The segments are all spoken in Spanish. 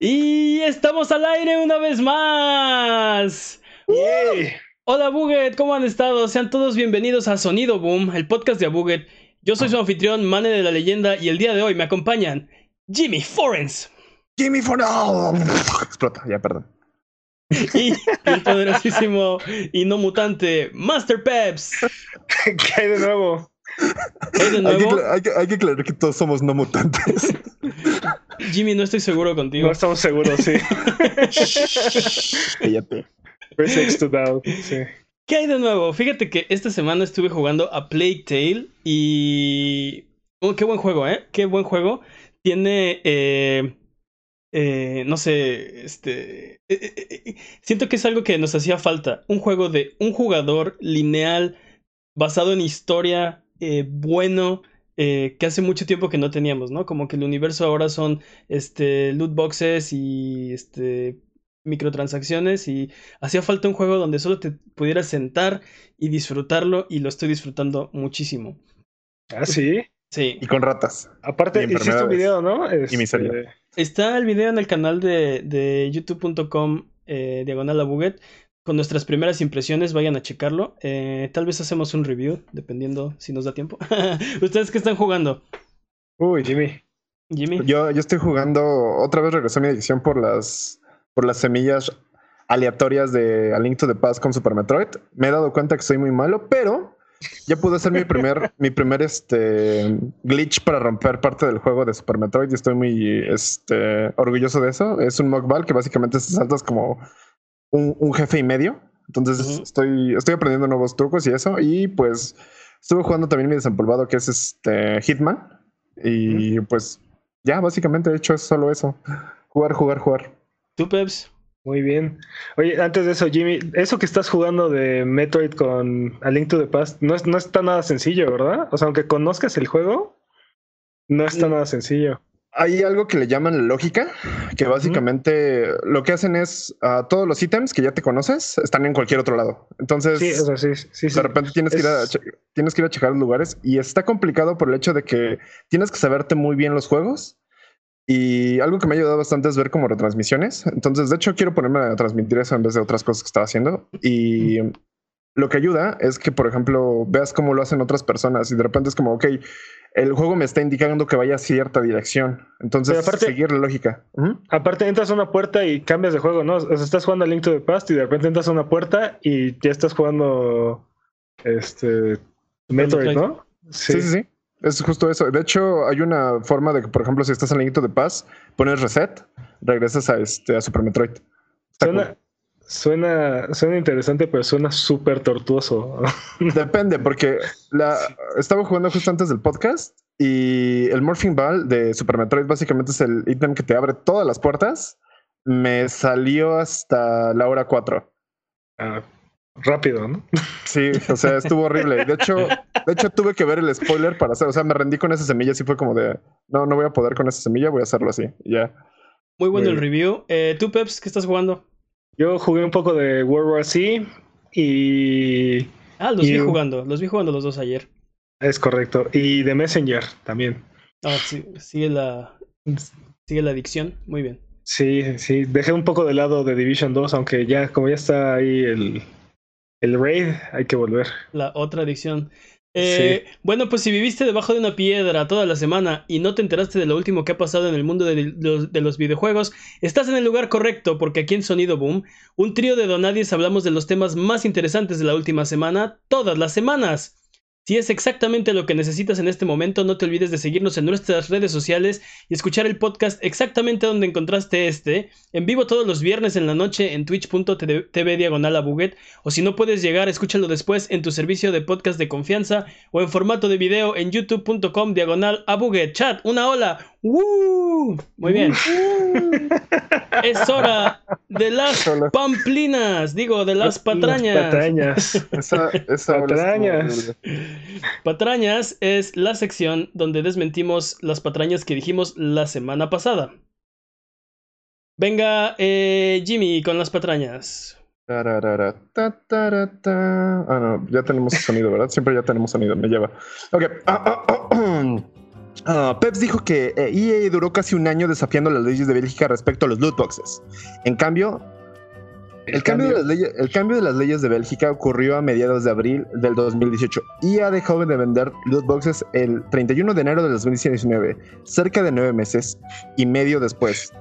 Y estamos al aire una vez más. Hola Buget, ¿cómo han estado? Sean todos bienvenidos a Sonido Boom, el podcast de Abuget. Yo soy su anfitrión, Mane de la Leyenda, y el día de hoy me acompañan Jimmy Forens. Jimmy Forens. Explota, ya, perdón. Y el poderosísimo y no mutante Master Peps. ¿Qué hay de nuevo? ¿Hay de nuevo? Hay que, hay que aclarar que todos somos no mutantes. Jimmy, no estoy seguro contigo. No estamos seguros, sí. Cállate. To sí. ¿Qué hay de nuevo? Fíjate que esta semana estuve jugando a Plague Tale y... Oh, qué buen juego, ¿eh? Qué buen juego. Tiene... Eh... Eh, no sé, este... eh, siento que es algo que nos hacía falta. Un juego de un jugador lineal, basado en historia, eh, bueno, eh, que hace mucho tiempo que no teníamos, ¿no? Como que el universo ahora son este, loot boxes y este, microtransacciones y hacía falta un juego donde solo te pudieras sentar y disfrutarlo y lo estoy disfrutando muchísimo. Ah, sí. Sí. Y con ratas. Aparte, Y hiciste un video, ¿no? Este, miseria. Está el video en el canal de, de youtube.com eh, diagonal a Buget con nuestras primeras impresiones, vayan a checarlo. Eh, tal vez hacemos un review, dependiendo si nos da tiempo. ¿Ustedes qué están jugando? Uy, Jimmy. Jimmy. Yo, yo estoy jugando, otra vez regresó mi adicción por las, por las semillas aleatorias de A Link to the Past con Super Metroid. Me he dado cuenta que soy muy malo, pero ya pude hacer mi primer, mi primer este, glitch para romper parte del juego de Super Metroid y estoy muy este, orgulloso de eso. Es un mockball que básicamente te saltas como un, un jefe y medio. Entonces estoy, estoy aprendiendo nuevos trucos y eso. Y pues estuve jugando también mi desempolvado que es este Hitman. Y pues ya, básicamente he hecho solo eso. Jugar, jugar, jugar. ¿Tú, Peps? Muy bien. Oye, antes de eso, Jimmy, eso que estás jugando de Metroid con A Link to the Past no, es, no está nada sencillo, ¿verdad? O sea, aunque conozcas el juego, no está Mm. nada sencillo. Hay algo que le llaman la lógica, que básicamente lo que hacen es ah, todos los ítems que ya te conoces están en cualquier otro lado. Entonces, Sí, sí, sí, de repente tienes que, ir a, tienes que ir a checar los lugares y está complicado por el hecho de que tienes que saberte muy bien los juegos. Y algo que me ha ayudado bastante es ver como retransmisiones. Entonces, de hecho, quiero ponerme a transmitir eso en vez de otras cosas que estaba haciendo. Y lo que ayuda es que, por ejemplo, veas cómo lo hacen otras personas y de repente es como, ok, el juego me está indicando que vaya a cierta dirección. Entonces, aparte- seguir la lógica. Aparte entras a una puerta y cambias de juego, ¿no? O sea, estás jugando a Link to the Past y de repente entras a una puerta y ya estás jugando este Metroid. ¿no? Sí, sí, sí. Es justo eso. De hecho, hay una forma de que, por ejemplo, si estás en Link to the Past, pones reset, regresas a, este, a Super Metroid. Suena, cool. Suena, suena interesante, pero suena súper tortuoso. Depende, porque la, estaba jugando justo antes del podcast y el Morphing Ball de Super Metroid básicamente es el ítem que te abre todas las puertas. Me salió hasta la hora 4. Ah, rápido, ¿no? Sí, o sea, estuvo horrible. De hecho, de hecho tuve que ver el spoiler para hacer, o sea, me rendí con esa semilla, así fue como de, no, no voy a poder con esa semilla, voy a hacerlo así. y Ya. Muy bueno Muy el review. Eh, ¿Tú, Peps, qué estás jugando? Yo jugué un poco de World War Z y Ah, los vi jugando. Los vi jugando los dos ayer. es correcto. Y de Messenger también. Ah, sí, sigue la, sigue la adicción. Muy bien. Sí, sí. Dejé un poco de lado de Division 2, aunque ya, como ya está ahí el, el raid, hay que volver. La otra adicción. Eh, Bueno, pues si viviste debajo de una piedra toda la semana y no te enteraste de lo último que ha pasado en el mundo de los, de los videojuegos, estás en el lugar correcto porque aquí en Sonido Boom, un trío de donadies hablamos de los temas más interesantes de la última semana, todas las semanas. Si es exactamente lo que necesitas en este momento, no te olvides de seguirnos en nuestras redes sociales y escuchar el podcast exactamente donde encontraste este, en vivo todos los viernes en la noche en twitch.tv diagonal a o si no puedes llegar, escúchalo después en tu servicio de podcast de confianza o en formato de video en youtube.com diagonal a. Chat, una ola. ¡Woo! Muy bien. es hora de las pamplinas, digo, de las patrañas. Las patrañas. Esa, esa Patrañas. Patrañas es la sección donde desmentimos las patrañas que dijimos la semana pasada. Venga, eh, Jimmy, con las patrañas. Ah, no, ya tenemos sonido, ¿verdad? Siempre ya tenemos sonido, me lleva. Ok. Ah, Peps dijo que eh, EA duró casi un año desafiando las leyes de Bélgica respecto a los loot boxes. En cambio, el, cambio, de las leyes, el cambio de las leyes de Bélgica ocurrió a mediados de abril del 2018. EA dejó de vender loot boxes el 31 de enero del 2019, cerca de nueve meses y medio después.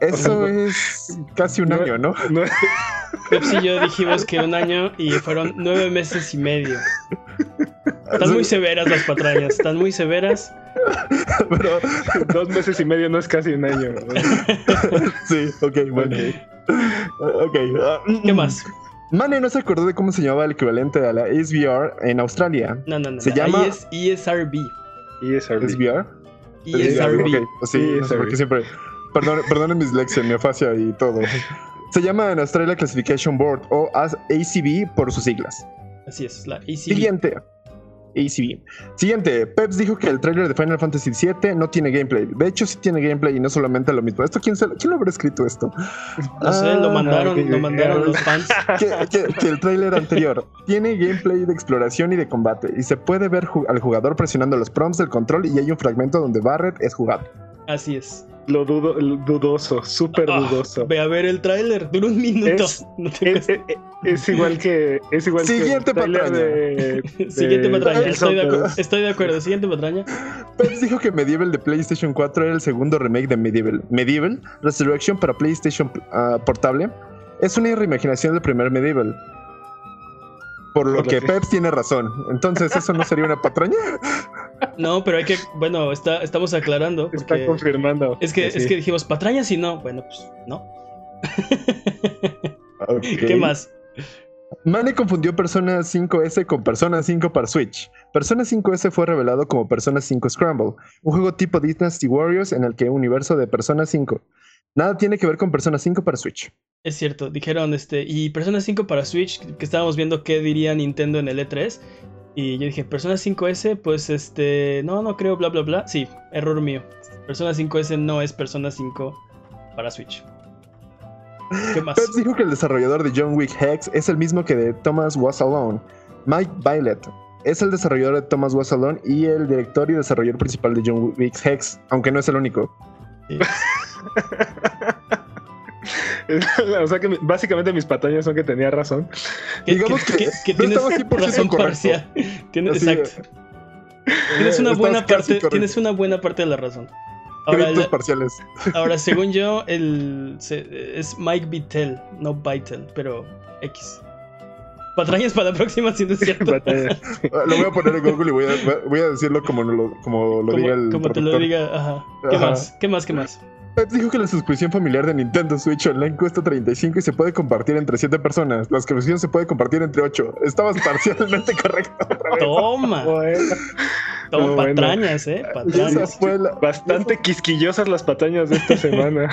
Eso es casi un No- año, ¿no? No, y yo dijimos que un año y fueron nueve meses y medio. Están muy severas las patrañas, están muy severas. Pero, dos meses y medio no es casi un año. ¿no? sí, ok, bueno. Ok. ah, ¿Qué más? Mane no se acordó de cómo se llamaba el equivalente a la SVR en Australia. No, no, no. Se no. llama- Ahí es ESRB. Y es RB. ¿SVR? ESRB. Ok, pues sí, no sé por qué siempre. Perdón, perdonen mis lecciones, neofasia y todo. Se llama en Australia Classification Board o ACB por sus siglas. Así es, la ACB. Siguiente. ACB. Siguiente. Peps dijo que el trailer de Final Fantasy VII no tiene gameplay. De hecho, sí tiene gameplay y no solamente lo mismo. ¿Esto quién, se- quién lo habrá escrito esto? No sé, lo Ah, mandaron, lo mandaron los fans. que, que- que el tráiler anterior tiene gameplay de exploración y de combate y se puede ver ju- al jugador presionando los prompts del control y hay un fragmento donde Barret es jugado. Así es. Lo dudo, dudoso, súper Ah, dudoso. Ve a ver el tráiler, dura un minuto. Es- No Es, es- es igual que. Es igual Siguiente que el patraña. de- cuesta. Siguiente de patraña, estoy de, acu- estoy de acuerdo. Siguiente patraña. Peps dijo que Medieval de PlayStation 4 era el segundo remake de Medieval. Medieval Resurrection para PlayStation ah, portable es una reimaginación del primer Medieval. Por lo Por que Peps tiene razón. Entonces, ¿eso no sería una patraña? No, pero hay que, bueno, está, estamos aclarando. Está confirmando. es que, sí. es que dijimos patrañas y no. Bueno, pues no. ¿Qué más? Mane confundió Persona 5S con Persona 5 para Switch. Persona 5S fue revelado como Persona 5 Scramble, un juego tipo Dynasty Warriors en el que un universo de Persona 5. Nada tiene que ver con Persona 5 para Switch. Es cierto, dijeron este. Y Persona 5 para Switch, que estábamos viendo qué diría Nintendo en el E3. Y yo dije, Persona 5S, pues este. No, no creo, bla, bla, bla. Sí, error mío. Persona 5S no es Persona 5 para Switch. ¿Qué más? Peps dijo que el desarrollador de John Wick Hex es el mismo que de Thomas Was Alone. Mike Violet es el desarrollador de Thomas Was Alone y el director y desarrollador principal de John Wick Hex, aunque no es el único. Sí. o sea que básicamente mis patañas son que tenía razón. Que, digamos que- que que- no tienes estaba 100% razón parcial. Tienes, Así, exacto. Tienes una Estabas buena parte. Tienes una buena parte de la razón. Ahora, Créditos la- parciales. ahora según yo, el se- es Mike Vittel, no Vitel, pero X. Patrañas para la próxima, si no es cierto. Lo voy a poner en Google y voy a, voy a decirlo como lo, como lo como diga el como te lo diga, ajá. ¿Qué Ajá. más? ¿Qué más? ¿Qué más? Dijo que la suscripción familiar de Nintendo Switch Online cuesta 35 y se puede compartir entre 7 personas. La suscripción se puede compartir entre 8. Estabas parcialmente correcto. otra vez. Toma, Bueno, toma bueno. patrañas, eh. Esa Patrañas. fue la- bastante quisquillosas las patañas de esta semana.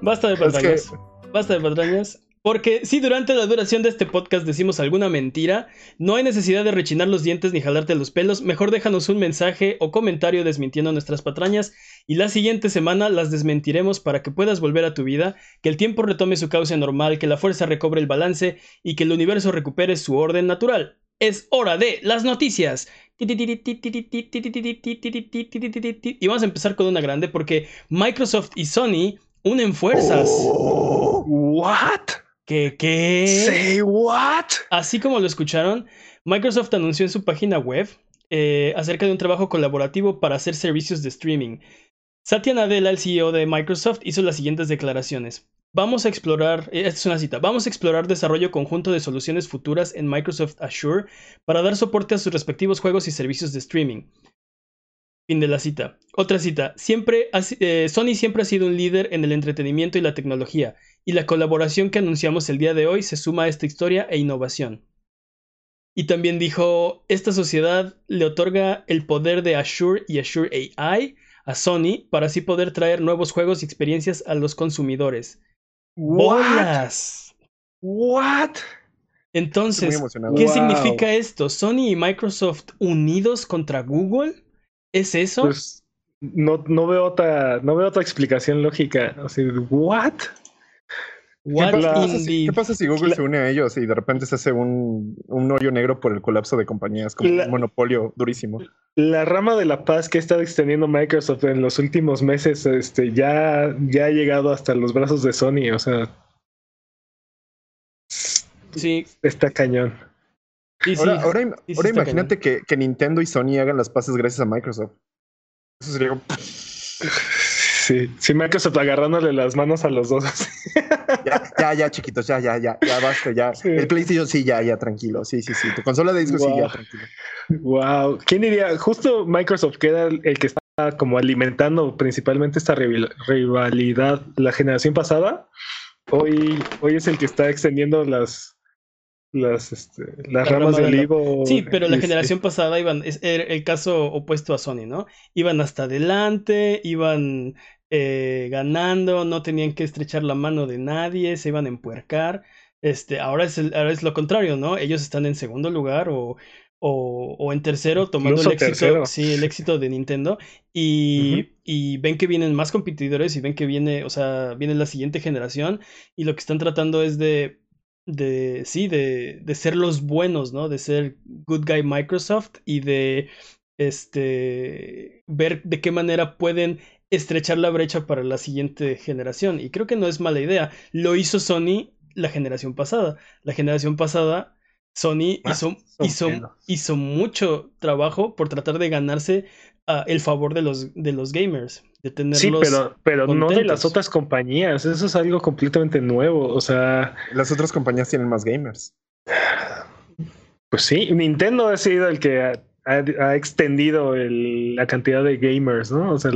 Basta de Es que- patrañas. Basta de patrañas. Porque si durante la duración de este podcast decimos alguna mentira, no hay necesidad de rechinar los dientes ni jalarte los pelos. Mejor déjanos un mensaje o comentario desmintiendo nuestras patrañas y la siguiente semana las desmentiremos para que puedas volver a tu vida, que el tiempo retome su cauce normal, que la fuerza recobre el balance y que el universo recupere su orden natural. Es hora de las noticias. Y vamos a empezar con una grande porque Microsoft y Sony unen fuerzas. Oh. What? ¿Qué qué? Say what? Así como lo escucharon, Microsoft anunció en su página web eh, acerca de un trabajo colaborativo para hacer servicios de streaming. Satya Nadella, el CEO de Microsoft, hizo las siguientes declaraciones. Vamos a explorar, eh, esta es una cita, vamos a explorar desarrollo conjunto de soluciones futuras en Microsoft Azure para dar soporte a sus respectivos juegos y servicios de streaming. Fin de la cita. Otra cita. Siempre eh, Sony siempre ha sido un líder en el entretenimiento y la tecnología, y la colaboración que anunciamos el día de hoy se suma a esta historia e innovación. Y también dijo, esta sociedad le otorga el poder de Azure y Azure AI a Sony para así poder traer nuevos juegos y experiencias a los consumidores. ¡Bolas! What? Entonces. ¿qué Wow. significa esto? ¿Sony y Microsoft unidos contra Google? ¿Es eso? Pues no, no veo otra, no veo otra explicación lógica. O sea, what? ¿Qué pasa, in si, the- qué pasa si Google La- se une a ellos y de repente se hace un, un hoyo negro por el colapso de compañías como La- un monopolio durísimo? la rama de la paz que ha estado extendiendo Microsoft en los últimos meses, este, ya, ya ha llegado hasta los brazos de Sony, o sea. Sí. Está cañón. ahora, ahora, imagínate que, que, Nintendo y Sony hagan las paces gracias a Microsoft. Eso sería. Sí, sí, Microsoft agarrándole las manos a los dos. ya, ya, ya, chiquitos, ya, ya, ya, ya basta, ya. El PlayStation sí, ya, ya, tranquilo. Sí, sí, sí. Tu consola de disco sí, ya, tranquilo. Wow. ¿Quién diría? Justo Microsoft, que era el que está como alimentando principalmente esta rivalidad la generación pasada, hoy, hoy es el que está extendiendo las, las, este, las ramas del olivo. Sí, pero la generación pasada iban, es el caso opuesto a Sony, ¿no? Iban hasta adelante, iban eh, ganando, no tenían que estrechar la mano de nadie, se iban a empuercar. Este, ahora es, ahora es lo contrario, ¿no? Ellos están en segundo lugar o, o, o en tercero, tomando el éxito, sí, el éxito de Nintendo. Y, y, ven que vienen más competidores y ven que viene, o sea, viene la siguiente generación. Y lo que están tratando es de de, sí, de, de ser los buenos, ¿no? De ser good guy Microsoft y de, este, ver de qué manera pueden estrechar la brecha para la siguiente generación. Y creo que no es mala idea. Lo hizo Sony la generación pasada. La generación pasada, Sony ah, hizo, hizo, hizo, mucho trabajo por tratar de ganarse uh, el favor de los, de los gamers sí, pero, pero no de las otras compañías. Eso es algo completamente nuevo. O sea. Las otras compañías tienen más gamers. Pues sí, Nintendo ha sido el que ha, extendido la cantidad de gamers, ¿no? O sea,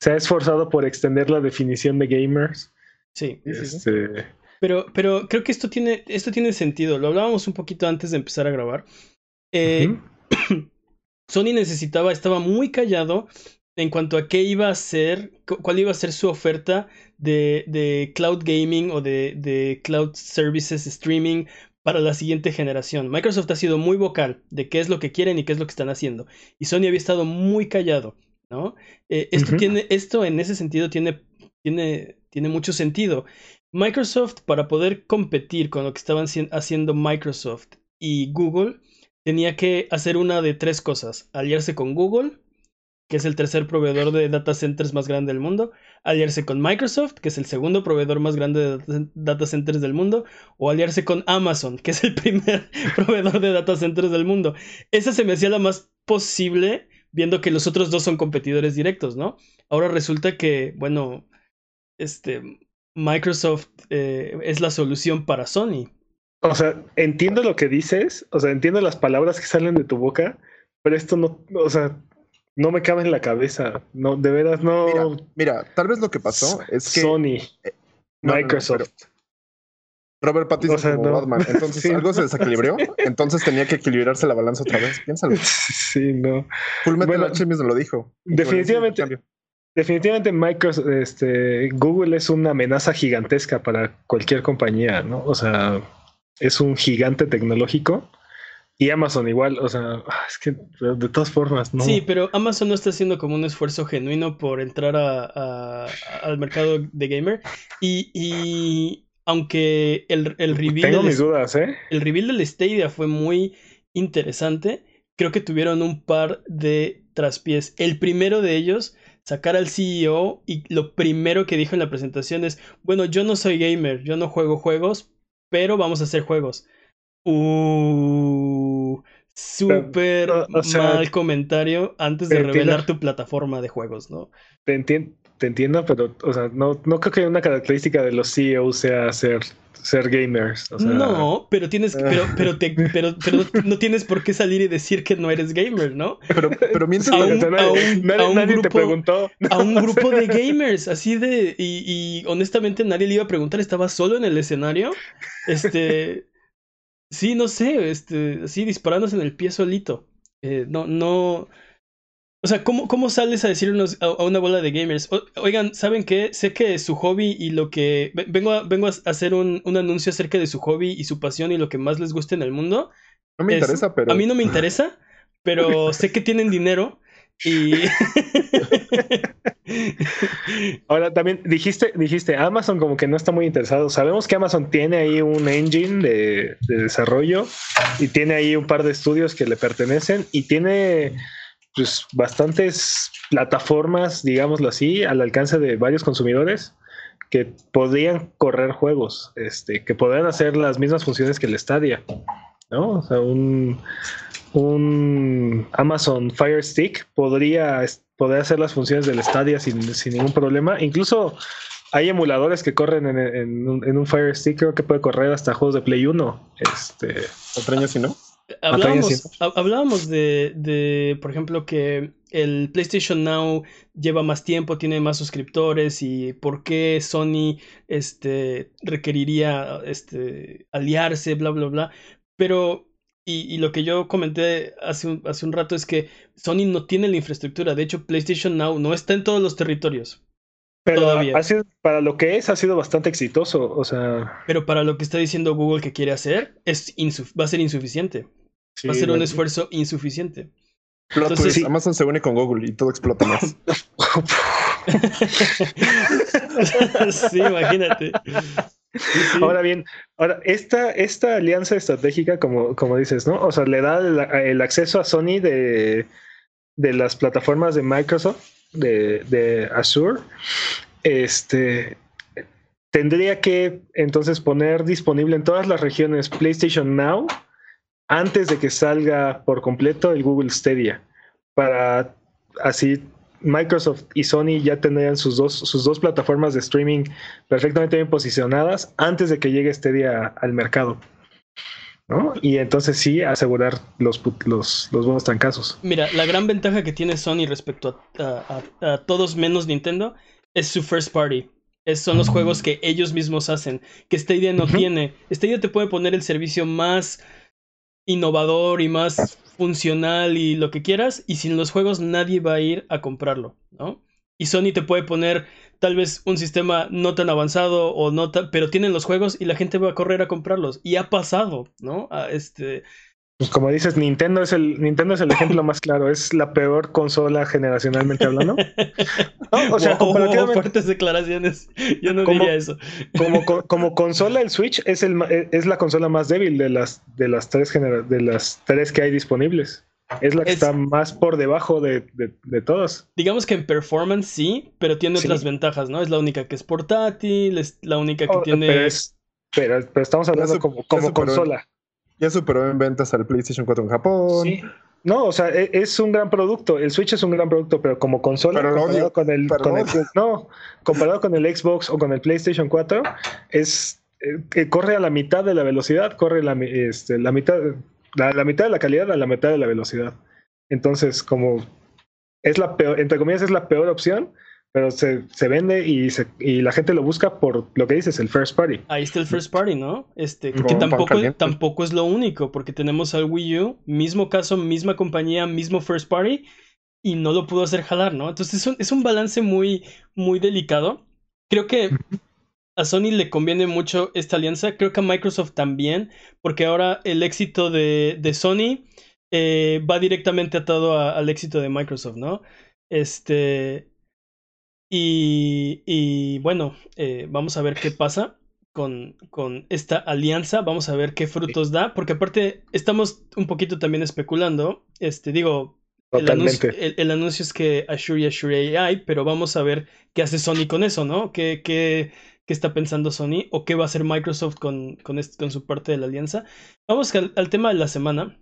se ha esforzado por extender la definición de gamers. Sí. Este... Pero, pero creo que esto tiene, esto tiene sentido. Lo hablábamos un poquito antes de empezar a grabar. Eh, Sony necesitaba, estaba muy callado en cuanto a qué iba a ser, cuál iba a ser su oferta de, de cloud gaming o de, de, cloud services streaming para la siguiente generación. Microsoft ha sido muy vocal de qué es lo que quieren y qué es lo que están haciendo. Y Sony había estado muy callado, ¿no? Eh, esto, tiene, esto en ese sentido tiene, tiene, tiene mucho sentido. Microsoft, para poder competir con lo que estaban haciendo Microsoft y Google, tenía que hacer una de tres cosas. Aliarse con Google, que es el tercer proveedor de data centers más grande del mundo, aliarse con Microsoft, que es el segundo proveedor más grande de data centers del mundo, o aliarse con Amazon, que es el primer proveedor de data centers del mundo. Esa se me hacía la más posible, viendo que los otros dos son competidores directos, ¿no? Ahora resulta que, bueno, este, Microsoft eh, es la solución para Sony. O sea, entiendo lo que dices, o sea, entiendo las palabras que salen de tu boca, pero esto no, o sea, no me cabe en la cabeza. No, de veras no. Mira, tal vez lo que pasó es que. Sony, eh, Microsoft. Robert Pattinson como Batman. Entonces algo se desequilibró. Entonces tenía que equilibrarse la balanza otra vez. Piénsalo. Sí, no. Full Metal mismo lo dijo. Definitivamente. Definitivamente Microsoft, este, Google es una amenaza gigantesca para cualquier compañía, ¿no? O sea, es un gigante tecnológico y Amazon igual, o sea, ah, es que de todas formas, ¿no? Sí, pero Amazon no está haciendo como un esfuerzo genuino por entrar a, al mercado de gamer. Y, y aunque el, el reveal. Tengo mis dudas, ¿eh? El reveal del Stadia fue muy interesante. Creo que tuvieron un par de traspiés. El primero de ellos, sacar al CEO y lo primero que dijo en la presentación es: Bueno, yo no soy gamer, yo no juego juegos, pero vamos a hacer juegos. Uh, súper mal comentario antes de revelar tu plataforma de juegos, ¿no? Te, entiendo, pero, o sea, no, no creo que una característica de los CEOs sea ser, ser gamers. No, pero tienes, pero, pero, te, pero, pero, no tienes por qué salir y decir que no eres gamer, ¿no? Pero, pero mientras a un, nadie, grupo, te preguntó. A un grupo de gamers, así de, y, y honestamente nadie le iba a preguntar, estaba solo en el escenario. Este. Sí, no sé, este, así disparándose en el pie solito. Eh, no, no. O sea, ¿cómo, cómo sales a decir a, una bola de gamers? oigan, ¿saben qué? Sé que su hobby y lo que. Vengo a, vengo a hacer un, un, anuncio acerca de su hobby y su pasión y lo que más les gusta en el mundo. No me interesa, pero. A mí no me interesa, pero sé que tienen dinero y. Ahora también dijiste, dijiste, Amazon como que no está muy interesado. Sabemos que Amazon tiene ahí un engine de, desarrollo y tiene ahí un par de estudios que le pertenecen y tiene pues bastantes plataformas, digámoslo así, al alcance de varios consumidores que podrían correr juegos, este, que podrían hacer las mismas funciones que el Stadia, ¿no? O sea, un, un Amazon Fire Stick podría, podría hacer las funciones del Stadia sin, ningún problema. Incluso hay emuladores que corren en, un, Fire Stick, creo que puede correr hasta juegos de Play 1. Este, ¿Otra si no? Hablábamos, de, de, por ejemplo, que el PlayStation Now lleva más tiempo, tiene más suscriptores y por qué Sony este, requeriría este, aliarse, bla, bla, bla. Pero, y, lo que yo comenté hace un, hace un rato es que Sony no tiene la infraestructura. De hecho, PlayStation Now no está en todos los territorios. Pero Todavía. para lo que es, ha sido bastante exitoso. O sea. Pero para lo que está diciendo Google que quiere hacer, es va a ser insuficiente. Va a ser un esfuerzo insuficiente. Entonces, Amazon se une con Google y todo explota más. sí, imagínate. Ahora bien, ahora esta, esta alianza estratégica, como, como dices, ¿no? O sea, le da el, acceso a Sony de, de, las plataformas de Microsoft, de, de Azure. Este tendría que entonces poner disponible en todas las regiones PlayStation Now antes de que salga por completo el Google Stadia, para así Microsoft y Sony ya tendrían sus dos, sus dos plataformas de streaming perfectamente bien posicionadas antes de que llegue Stadia al mercado. ¿no? Y entonces sí asegurar los, los, los buenos trancazos. Mira, la gran ventaja que tiene Sony respecto a, todos menos Nintendo es su first party. Es, son los juegos que ellos mismos hacen, que Stadia no tiene. Stadia te puede poner el servicio más innovador y más funcional y lo que quieras, y sin los juegos nadie va a ir a comprarlo, ¿no? Y Sony te puede poner tal vez un sistema no tan avanzado o no tan, pero tienen los juegos y la gente va a correr a comprarlos y ha pasado, ¿no? A este pues como dices, Nintendo es el Nintendo es el ejemplo más claro. Es la peor consola generacionalmente hablando. O sea, fuertes declaraciones. Yo no diría eso. Como, como, consola, el Switch es el es la consola más débil de las de las tres de las tres que hay disponibles. Es la que está más por debajo de, de, todas. Digamos que en performance sí, pero tiene otras ventajas, ¿no? Es la única que es portátil, es la única que oh, tiene. Pero, pero, estamos hablando como, como consola. Ya superó en ventas al PlayStation 4 en Japón. Sí. No, o sea, e, es un gran producto. El Switch es un gran producto, pero como consola, comparado, con el, no, comparado con el Xbox o con el PlayStation 4, es eh, corre a la mitad de la velocidad, corre la, este, la mitad, la, mitad de la calidad a la mitad de la velocidad. Entonces, como es la peor, entre comillas, es la peor opción, pero se, se vende y, se, y, la gente lo busca por lo que dices, el first party. Ahí está el first party, ¿no? Este, que tampoco, tampoco es lo único, porque tenemos al Wii U, mismo caso, misma compañía, mismo first party, y no lo pudo hacer jalar, ¿no? Entonces es un, es un balance muy, muy delicado. Creo que a Sony le conviene mucho esta alianza, creo que a Microsoft también, porque ahora el éxito de, de Sony eh, va directamente atado al éxito de Microsoft, ¿no? Este, y, bueno, eh, vamos a ver qué pasa con, con, esta alianza. Vamos a ver qué frutos da, porque aparte estamos un poquito también especulando. Este, digo, el anuncio, el, anuncio, es que Azure y Azure AI, pero vamos a ver qué hace Sony con eso, ¿no? ¿Qué, qué, qué está pensando Sony o qué va a hacer Microsoft con, con, con su parte de la alianza? Vamos al, al tema de la semana.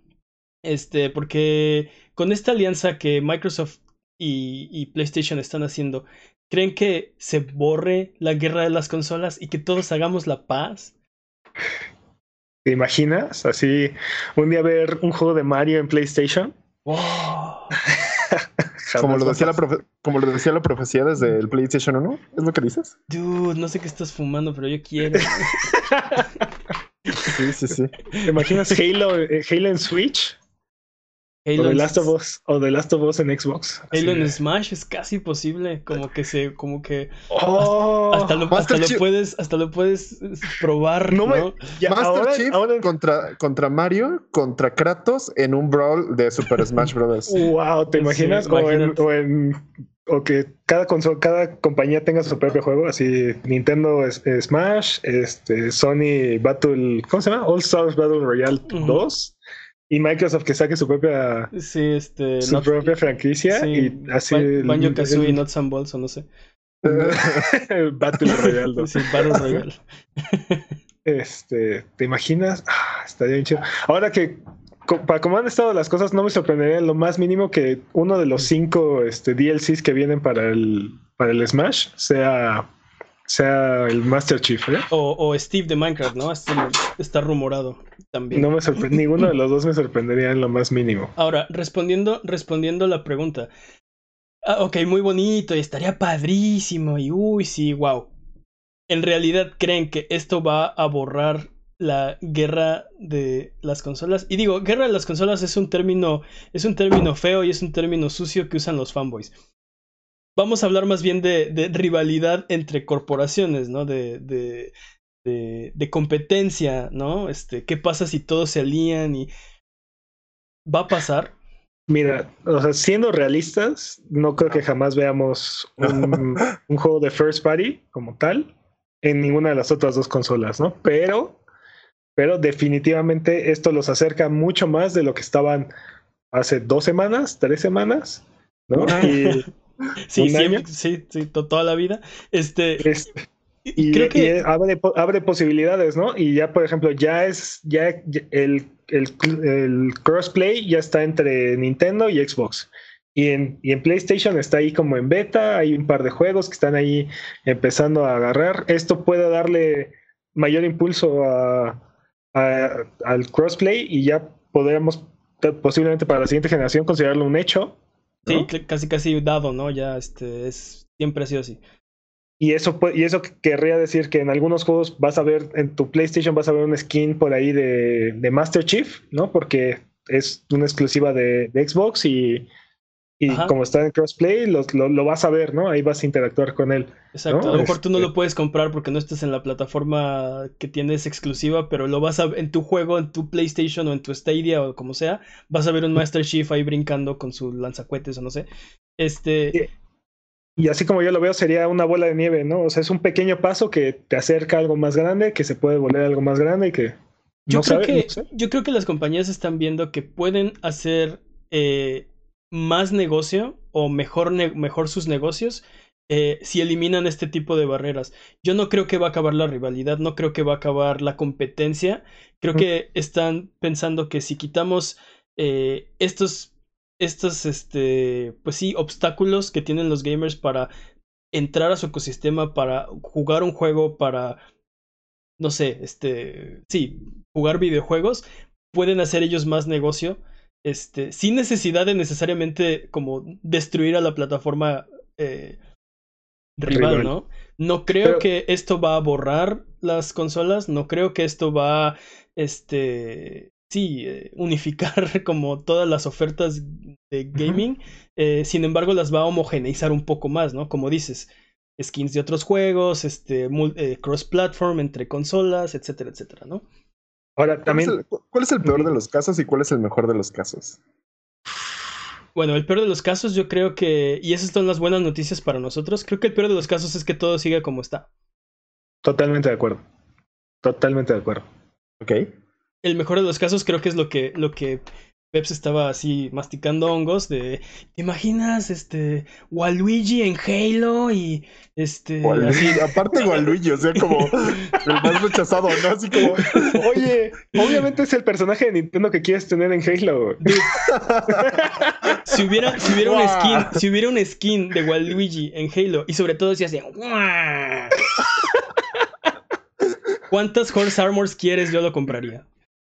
Este, porque con esta alianza que Microsoft y, y, PlayStation están haciendo, ¿Creen que se borre la guerra de las consolas y que todos hagamos la paz? ¿Te imaginas? Así, un día ver un juego de Mario en PlayStation. como, lo decía la como lo decía la profecía desde el PlayStation 1, ¿es lo que dices? Dude, no sé qué estás fumando, pero yo quiero. sí, sí, sí. ¿Te imaginas Halo, eh, Halo en Switch? O The Last of Us o The Last of Us en Xbox. Halo en Smash es casi posible, como que se, como que oh, hasta, lo, puedes, hasta lo puedes probar. No, Master Chief contra, contra Mario, contra Kratos en un brawl de Super Smash Bros. wow, ¿te imaginas? O en, o que cada consola, cada compañía tenga su propio juego, así Nintendo es, Smash, este Sony Battle, ¿cómo se llama? All Stars Battle Royale 2 y Microsoft que saque su propia sí, este, su propia franquicia y así Banjo Kazooie Not Some Balls o no sé. Battle Royale 2. Sí, Battle Royale. este, ¿te imaginas? Ah, estaría bien chido. Ahora que para como han estado las cosas, no me sorprendería lo más mínimo que uno de los cinco este, DLCs que vienen para el, para el Smash sea, sea el Master Chief. ¿eh? O, Steve de Minecraft, ¿no? Está, rumorado también. No me sorprende, ninguno de los dos me sorprendería en lo más mínimo. Ahora, respondiendo, respondiendo la pregunta. Ah, ok, muy bonito y estaría padrísimo y uy, sí, wow. ¿En realidad creen que esto va a borrar la guerra de las consolas. Y digo, guerra de las consolas es un término, es un término feo y es un término sucio que usan los fanboys. Vamos a hablar más bien de, de rivalidad entre corporaciones, ¿no? De, de, de, competencia, ¿no? Este, ¿qué pasa si todos se alían y va a pasar? Mira, o sea, siendo realistas, no creo que jamás veamos un, un juego de first party como tal en ninguna de las otras dos consolas, ¿no? Pero pero definitivamente esto los acerca mucho más de lo que estaban hace dos semanas, tres semanas, ¿no? sí, sí, sí, toda la vida. Este, y, creo que abre, posibilidades, ¿no? Y ya, por ejemplo, ya es, ya el, el, crossplay ya está entre Nintendo y Xbox. Y en, y en, PlayStation está ahí como en beta, hay un par de juegos que están ahí empezando a agarrar. Esto puede darle mayor impulso a, al crossplay y ya podríamos posiblemente para la siguiente generación considerarlo un hecho. Sí, casi casi dado, ¿no? Ya este es siempre ha sido así. Y eso, y eso querría decir que en algunos juegos vas a ver, en tu PlayStation vas a ver un skin por ahí de, de Master Chief, ¿no? Porque es una exclusiva de Xbox y y como está en crossplay, lo, lo, vas a ver, ¿no? Ahí vas a interactuar con él. Exacto. A lo mejor tú no lo este puedes comprar porque no estás en la plataforma que tienes exclusiva, pero lo vas a en tu juego, en tu PlayStation o en tu Stadia o como sea, vas a ver un Master Chief ahí brincando con sus lanzacuetes o no sé. Este. Y así como yo lo veo, sería una bola de nieve, ¿no? O sea, es un pequeño paso que te acerca a algo más grande, que se puede volver algo más grande y que. Yo, creo, que, yo creo que las compañías están viendo que pueden hacer. Eh, más negocio o mejor, mejor sus negocios eh, si eliminan este tipo de barreras. Yo no creo que va a acabar la rivalidad, no creo que va a acabar la competencia. Creo que están pensando que si quitamos eh, estos, estos, este, pues sí, obstáculos que tienen los gamers para entrar a su ecosistema, para jugar un juego, para, no sé, este, sí, jugar videojuegos, pueden hacer ellos más negocio este, sin necesidad de necesariamente como destruir a la plataforma eh, rival, ¿no? No creo que esto va a borrar las consolas, no creo que esto va, este, sí, eh, unificar como todas las ofertas de gaming, eh, sin embargo las va a homogeneizar un poco más, ¿no? Como dices, skins de otros juegos, este, cross-platform entre consolas, etcétera, etcétera, ¿no? Ahora, también. ¿Cuál es, el, peor de los casos y cuál es el mejor de los casos? Bueno, el peor de los casos yo creo que, y esas son las buenas noticias para nosotros, creo que el peor de los casos es que todo siga como está. Totalmente de acuerdo. Totalmente de acuerdo. Ok. El mejor de los casos creo que es lo que, lo que Peps estaba así masticando hongos de ¿te imaginas este Waluigi en Halo y este aparte Waluigi, o sea, como el más rechazado, ¿no? Así como Oye, obviamente es el personaje de Nintendo que quieres tener en Halo. si hubiera si hubiera un skin, si hubiera un skin de Waluigi en Halo y sobre todo si hace ¿Cuántas Horse Armors quieres? Yo lo compraría.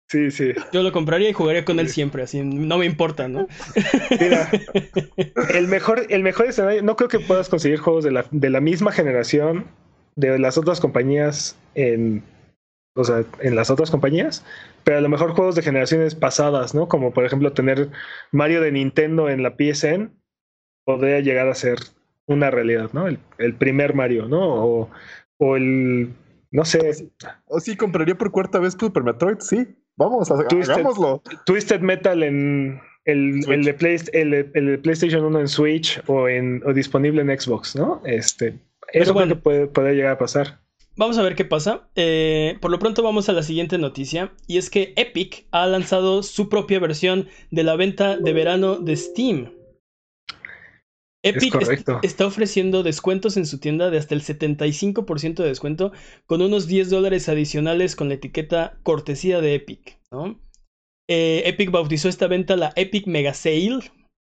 Sí, sí. Yo lo compraría y jugaría con él siempre, así no me importa, ¿no? Mira, el mejor, el mejor escenario, no creo que puedas conseguir juegos de la, de la misma generación de las otras compañías en, o sea, en las otras compañías, pero a lo mejor juegos de generaciones pasadas, ¿no? Como por ejemplo tener Mario de Nintendo en la PSN podría llegar a ser una realidad, ¿no? El, el primer Mario, ¿no? O, o el, no sé. O sí, compraría por cuarta vez Super Metroid, sí. Vamos, hagámoslo. Twisted Metal en, el, el, de Play, el, el, PlayStation 1 en Switch o, en, o disponible en Xbox, ¿no? Este, eso bueno, puede, puede llegar a pasar. Vamos a ver qué pasa. Eh, por lo pronto vamos a la siguiente noticia. Y es que Epic ha lanzado su propia versión de la venta de verano de Steam. Epic está ofreciendo descuentos en su tienda de hasta el 75% de descuento con unos 10 dólares adicionales con la etiqueta cortesía de Epic. ¿no? Eh, Epic bautizó esta venta la Epic Mega Sale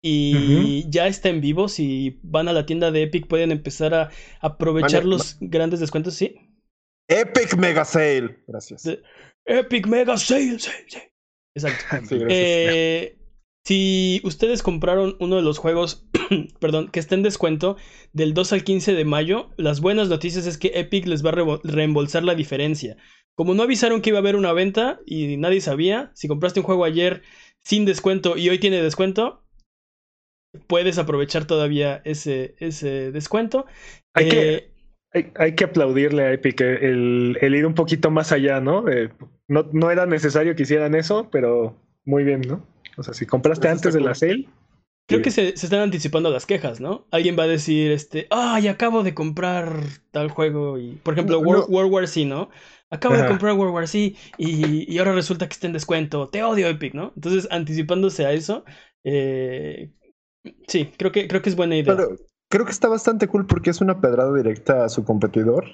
y ya está en vivo. Si van a la tienda de Epic pueden empezar a aprovechar los grandes descuentos, ¿sí? Epic Mega Sale. Gracias. Epic Mega Sale. Exacto. Eh, si ustedes compraron uno de los juegos, perdón, que está en descuento del 2 al 15 de mayo, las buenas noticias es que Epic les va a reembolsar la diferencia. Como no avisaron que iba a haber una venta y nadie sabía, si compraste un juego ayer sin descuento y hoy tiene descuento, puedes aprovechar todavía ese, ese descuento. Hay, que, eh, hay, que aplaudirle a Epic el, el, ir un poquito más allá, ¿no? ¿no? No era necesario que hicieran eso, pero muy bien, ¿no? O sea, si compraste antes de la sale. Creo que se, se, están anticipando las quejas, ¿no? Alguien va a decir, este, ay, acabo de comprar tal juego y, por ejemplo, World, War C, ¿no? Acabo de comprar World War C y, y, ahora resulta que está en descuento. Te odio, Epic, ¿no? Entonces, anticipándose a eso, eh, sí, creo que, creo que es buena idea. Pero creo que está bastante cool porque es una pedrada directa a su competidor.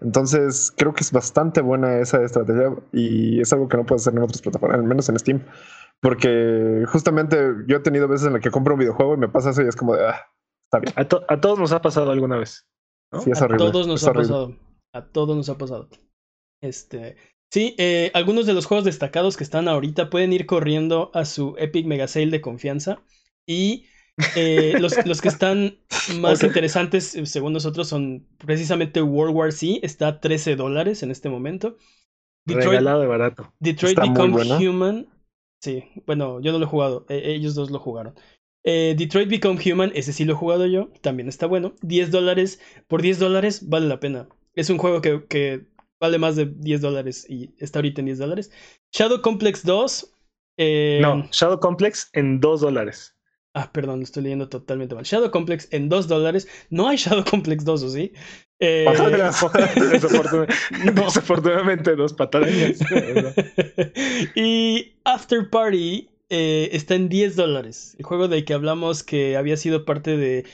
Entonces, creo que es bastante buena esa estrategia y es algo que no puede hacer en otras plataformas, al menos en Steam. Porque justamente yo he tenido veces en las que compro un videojuego y me pasa eso y es como de, ah, está bien. A, todos nos ha pasado alguna vez. Sí, es a todos nos ha pasado. A todos nos ha pasado. Este. Sí, eh, algunos de los juegos destacados que están ahorita pueden ir corriendo a su Epic Mega Sale de confianza. Y eh, los, los, que están más interesantes, eh, según nosotros, son precisamente World War C. Está a 13 dólares en este momento. Detroit, Regalado de barato. Detroit Become Human Sí, bueno, yo no lo he jugado, e, ellos dos lo jugaron. Eh, Detroit Become Human, ese sí lo he jugado yo, también está bueno. 10 dólares, por 10 dólares vale la pena. Es un juego que, vale más de 10 dólares y está ahorita en 10 dólares. Shadow Complex 2. Eh, no, Shadow Complex en 2 dólares. Ah, perdón, estoy leyendo totalmente mal. Shadow Complex en 2 dólares. No hay Shadow Complex 2, ¿o sí? Eh... Desafortunadamente, dos patarañas. y After Party eh, está en 10 dólares. El juego del que hablamos que había sido parte de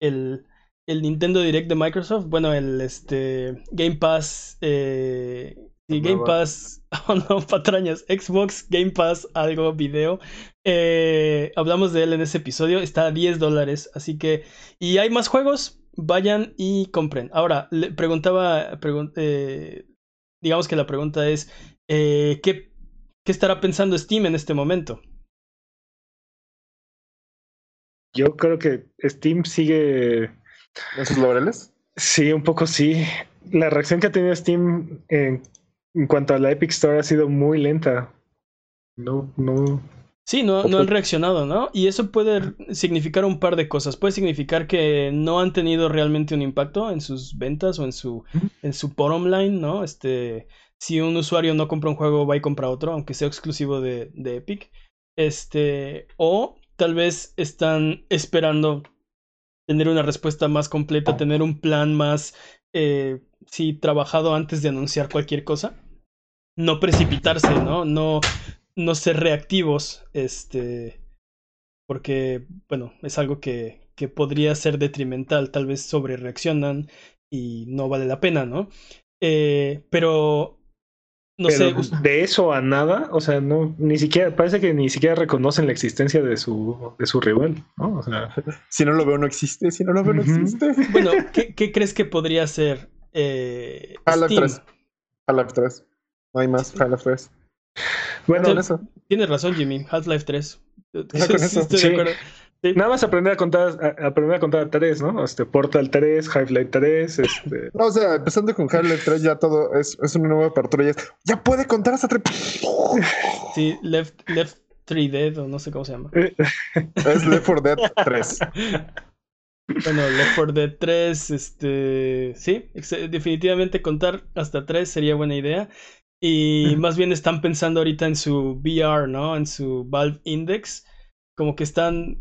el, el Nintendo Direct de Microsoft. Bueno, el este, Game Pass. Eh, Game Pass. Oh no, patrañas. Xbox Game Pass, algo video. Eh, hablamos de él en ese episodio. Está a 10 dólares. Así que. Y hay más juegos vayan y compren. Ahora, le preguntaba, eh, digamos que la pregunta es, eh, ¿qué, ¿qué estará pensando Steam en este momento? Yo creo que Steam sigue... ¿En sus laureles? Sí, un poco sí. La reacción que ha tenido Steam en, en cuanto a la Epic Store ha sido muy lenta. No, no, Sí, no, no han reaccionado, ¿no? Y eso puede significar un par de cosas. Puede significar que no han tenido realmente un impacto en sus ventas o en su, en su bottom line, ¿no? Este, si un usuario no compra un juego, va y compra otro, aunque sea exclusivo de, de Epic. Este, o tal vez están esperando tener una respuesta más completa, tener un plan más, eh, sí, trabajado antes de anunciar cualquier cosa. No precipitarse, ¿no? No, no ser reactivos, este, porque, bueno, es algo que, que podría ser detrimental, tal vez sobre reaccionan y no vale la pena, ¿no? Eh, pero no sé. De eso a nada, o sea, no, ni siquiera, parece que ni siquiera reconocen la existencia de su, de su rival, ¿no? O sea. si no lo veo, no existe, si no lo veo, no existe. Bueno, ¿qué, ¿qué, crees que podría ser? Eh, Half-Life 3. Half-Life 3. No hay más, Half-Life 3. Bueno, tienes razón, Jimmy. Half-Life 3. Nada más aprender a contar, a, aprender a contar 3, ¿no? Este, Portal 3, Half-Life 3, este... No, o sea, empezando con Half-Life 3 ya todo es, es una nueva apertura. Ya, ya puede contar hasta 3. Sí, Left, Left 3 Dead o no sé cómo se llama. es Left 4 Dead 3. Bueno, Left 4 Dead 3, este, sí, definitivamente contar hasta 3 sería buena idea. Y más bien están pensando ahorita en su VR, ¿no? En su Valve Index. como que están,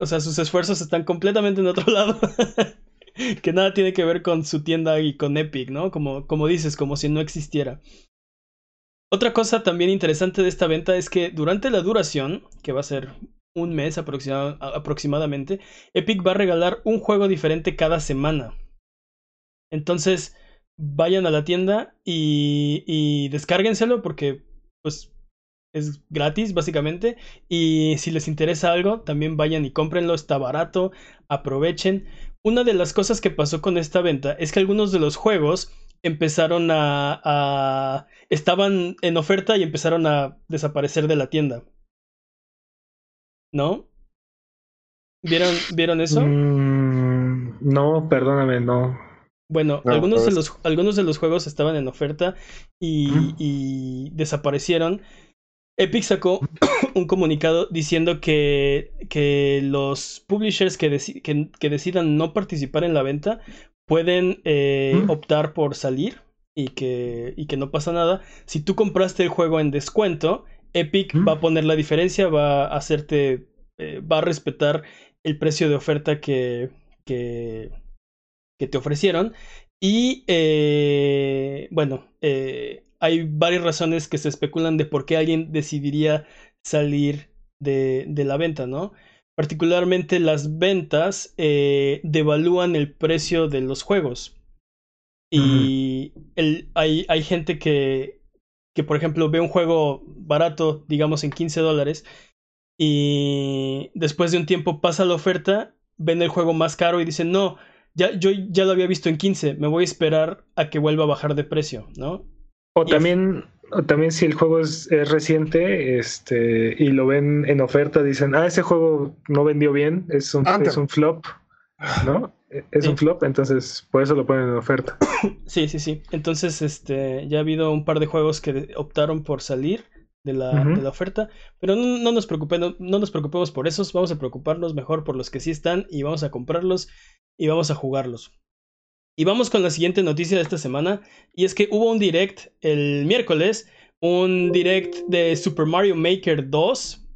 o sea, sus esfuerzos están completamente en otro lado. que nada tiene que ver con su tienda y con Epic, ¿no? Como, como dices, como si no existiera. Otra cosa también interesante de esta venta es que durante la duración, que va a ser un mes aproximadamente, Epic va a regalar un juego diferente cada semana. Entonces, vayan a la tienda y, y descárguenselo porque pues es gratis básicamente y si les interesa algo también vayan y cómprenlo, está barato, aprovechen. Una de las cosas que pasó con esta venta es que algunos de los juegos empezaron a, estaban en oferta y empezaron a desaparecer de la tienda. ¿No? ¿Vieron, ¿vieron eso? Mm, no, perdóname, no. Bueno, algunos, de los, algunos de los juegos estaban en oferta y, y desaparecieron. Epic sacó un comunicado diciendo que, que los publishers que, que, decidan no participar en la venta pueden eh, mm. optar por salir y que, y que no pasa nada. Si tú compraste el juego en descuento, Epic mm. va a poner la diferencia, va a hacerte, eh, va a respetar el precio de oferta que, que, que te ofrecieron. Y eh, bueno, hay varias razones que se especulan de por qué alguien decidiría salir de, de la venta, ¿no? Particularmente las ventas eh, devalúan el precio de los juegos. Y el, hay, hay, gente que, que, por ejemplo, ve un juego barato, digamos en 15 dólares, y después de un tiempo pasa la oferta, ven el juego más caro y dicen, no, ya, yo ya lo había visto en 15, me voy a esperar a que vuelva a bajar de precio, ¿no? O también, también si el juego es, reciente este, y lo ven en oferta, dicen, ah, ese juego no vendió bien, es un, es un flop, ¿no? Es un flop, entonces por eso lo ponen en oferta. Sí, sí, sí. Entonces, este, ya ha habido un par de juegos que optaron por salir de la, de la oferta, pero no, nos preocupemos, no nos preocupemos por esos, vamos a preocuparnos mejor por los que sí están y vamos a comprarlos y vamos a jugarlos. Y vamos con la siguiente noticia de esta semana. Y es que hubo un direct el miércoles. Un direct de Super Mario Maker 2.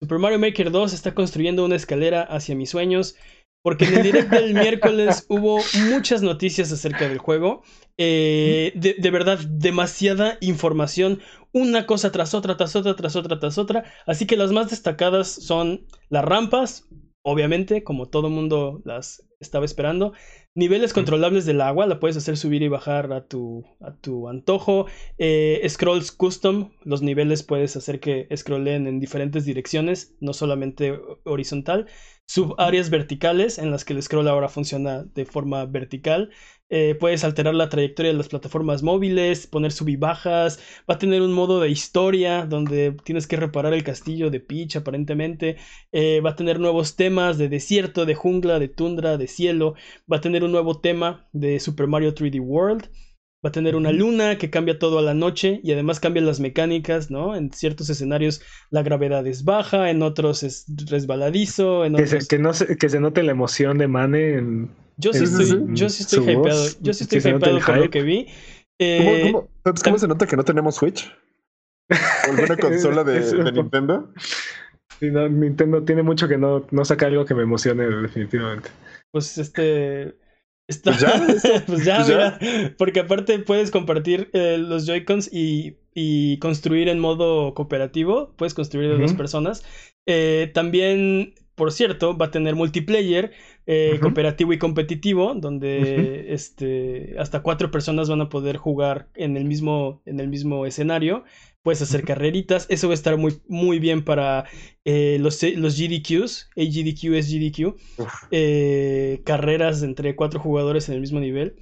Super Mario Maker 2 está construyendo una escalera hacia mis sueños. Porque en el direct del miércoles hubo muchas noticias acerca del juego. Eh, de, de, verdad, demasiada información. Una cosa tras otra, tras otra, tras otra, tras otra. Así que las más destacadas son las rampas. Obviamente, como todo mundo las estaba esperando. Niveles controlables del agua, la puedes hacer subir y bajar a tu, a tu antojo. Eh, scrolls custom, los niveles puedes hacer que scrollen en diferentes direcciones, no solamente horizontal. Subáreas verticales, en las que el scroll ahora funciona de forma vertical. Eh, puedes alterar la trayectoria de las plataformas móviles, poner sub y bajas. Va a tener un modo de historia donde tienes que reparar el castillo de Peach aparentemente. Eh, va a tener nuevos temas de desierto, de jungla, de tundra, de cielo. Va a tener un nuevo tema de Super Mario 3D World. Va a tener una luna que cambia todo a la noche y además cambia las mecánicas, ¿no? En ciertos escenarios la gravedad es baja, en otros es resbaladizo, en que, se, que, no se, que se note la emoción de Mane en... Yo sí estoy, yo sí estoy hypeado, yo sí estoy hypeado por lo que vi. Eh, ¿Cómo, se nota que no tenemos Switch? ¿Alguna consola de, de Nintendo? Sí, no, Nintendo tiene mucho que no, no saca algo que me emocione definitivamente. Pues este pues ya, pues ya, pues porque aparte puedes compartir eh, los Joy-Cons y, y, construir en modo cooperativo, puedes construir de dos personas. Eh, también, por cierto, va a tener multiplayer, eh, cooperativo y competitivo, donde este, hasta cuatro personas van a poder jugar en el mismo, en el mismo escenario puedes hacer carreritas. Eso va a estar muy, muy bien para eh, los, los GDQs. AGDQ es GDQ. Eh, carreras entre cuatro jugadores en el mismo nivel.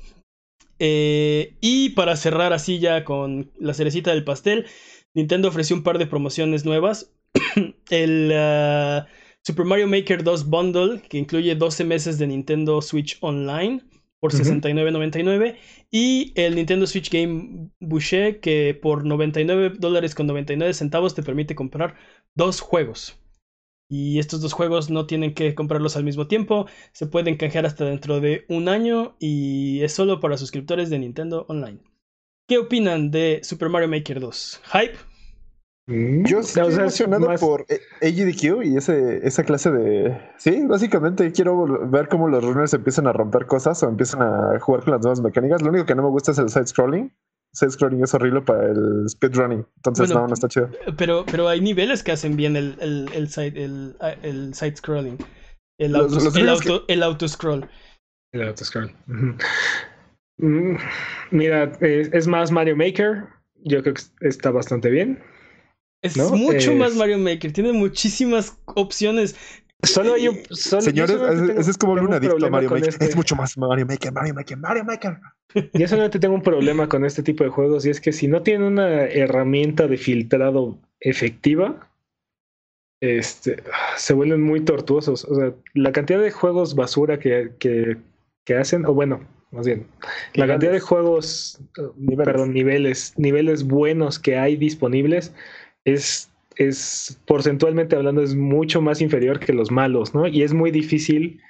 Y para cerrar así ya con la cerecita del pastel, Nintendo ofreció un par de promociones nuevas. el uh, Super Mario Maker 2 Bundle, que incluye 12 meses de Nintendo Switch Online por $69.99 y el Nintendo Switch Game Boucher que por 99 dólares con 99 centavos te permite comprar dos juegos. Y estos dos juegos no tienen que comprarlos al mismo tiempo, se pueden canjear hasta dentro de un año y es solo para suscriptores de Nintendo Online. ¿Qué opinan de Super Mario Maker 2? ¿Hype? Mm. Yo estoy o emocionado por AGDQ y ese, esa clase de. Sí, básicamente quiero ver cómo los runners empiezan a romper cosas o empiezan a jugar con las nuevas mecánicas. Lo único que no me gusta es el side scrolling. Side scrolling es horrible para el speedrunning. Entonces, no, no está chido. Pero, pero hay niveles que hacen bien el, el, el side, el, el side scrolling. El, auto, el, auto, el auto scroll. El auto scroll. Mm, mira, es más Mario Maker. Yo creo que está bastante bien. Es mucho más Mario Maker, tiene muchísimas opciones. Solo hay un. Señores, ese es como un adicto a Mario Maker. Este es mucho más Mario Maker, Mario Maker, Mario Maker. Yo solamente tengo un problema con este tipo de juegos y es que si no tienen una herramienta de filtrado efectiva, este, se vuelven muy tortuosos. O sea, la cantidad de juegos basura que, que, que hacen, o bueno, más bien, la cantidad de juegos, perdón, niveles, niveles buenos que hay disponibles es, es porcentualmente hablando, es mucho más inferior que los malos, ¿no? Y es muy difícil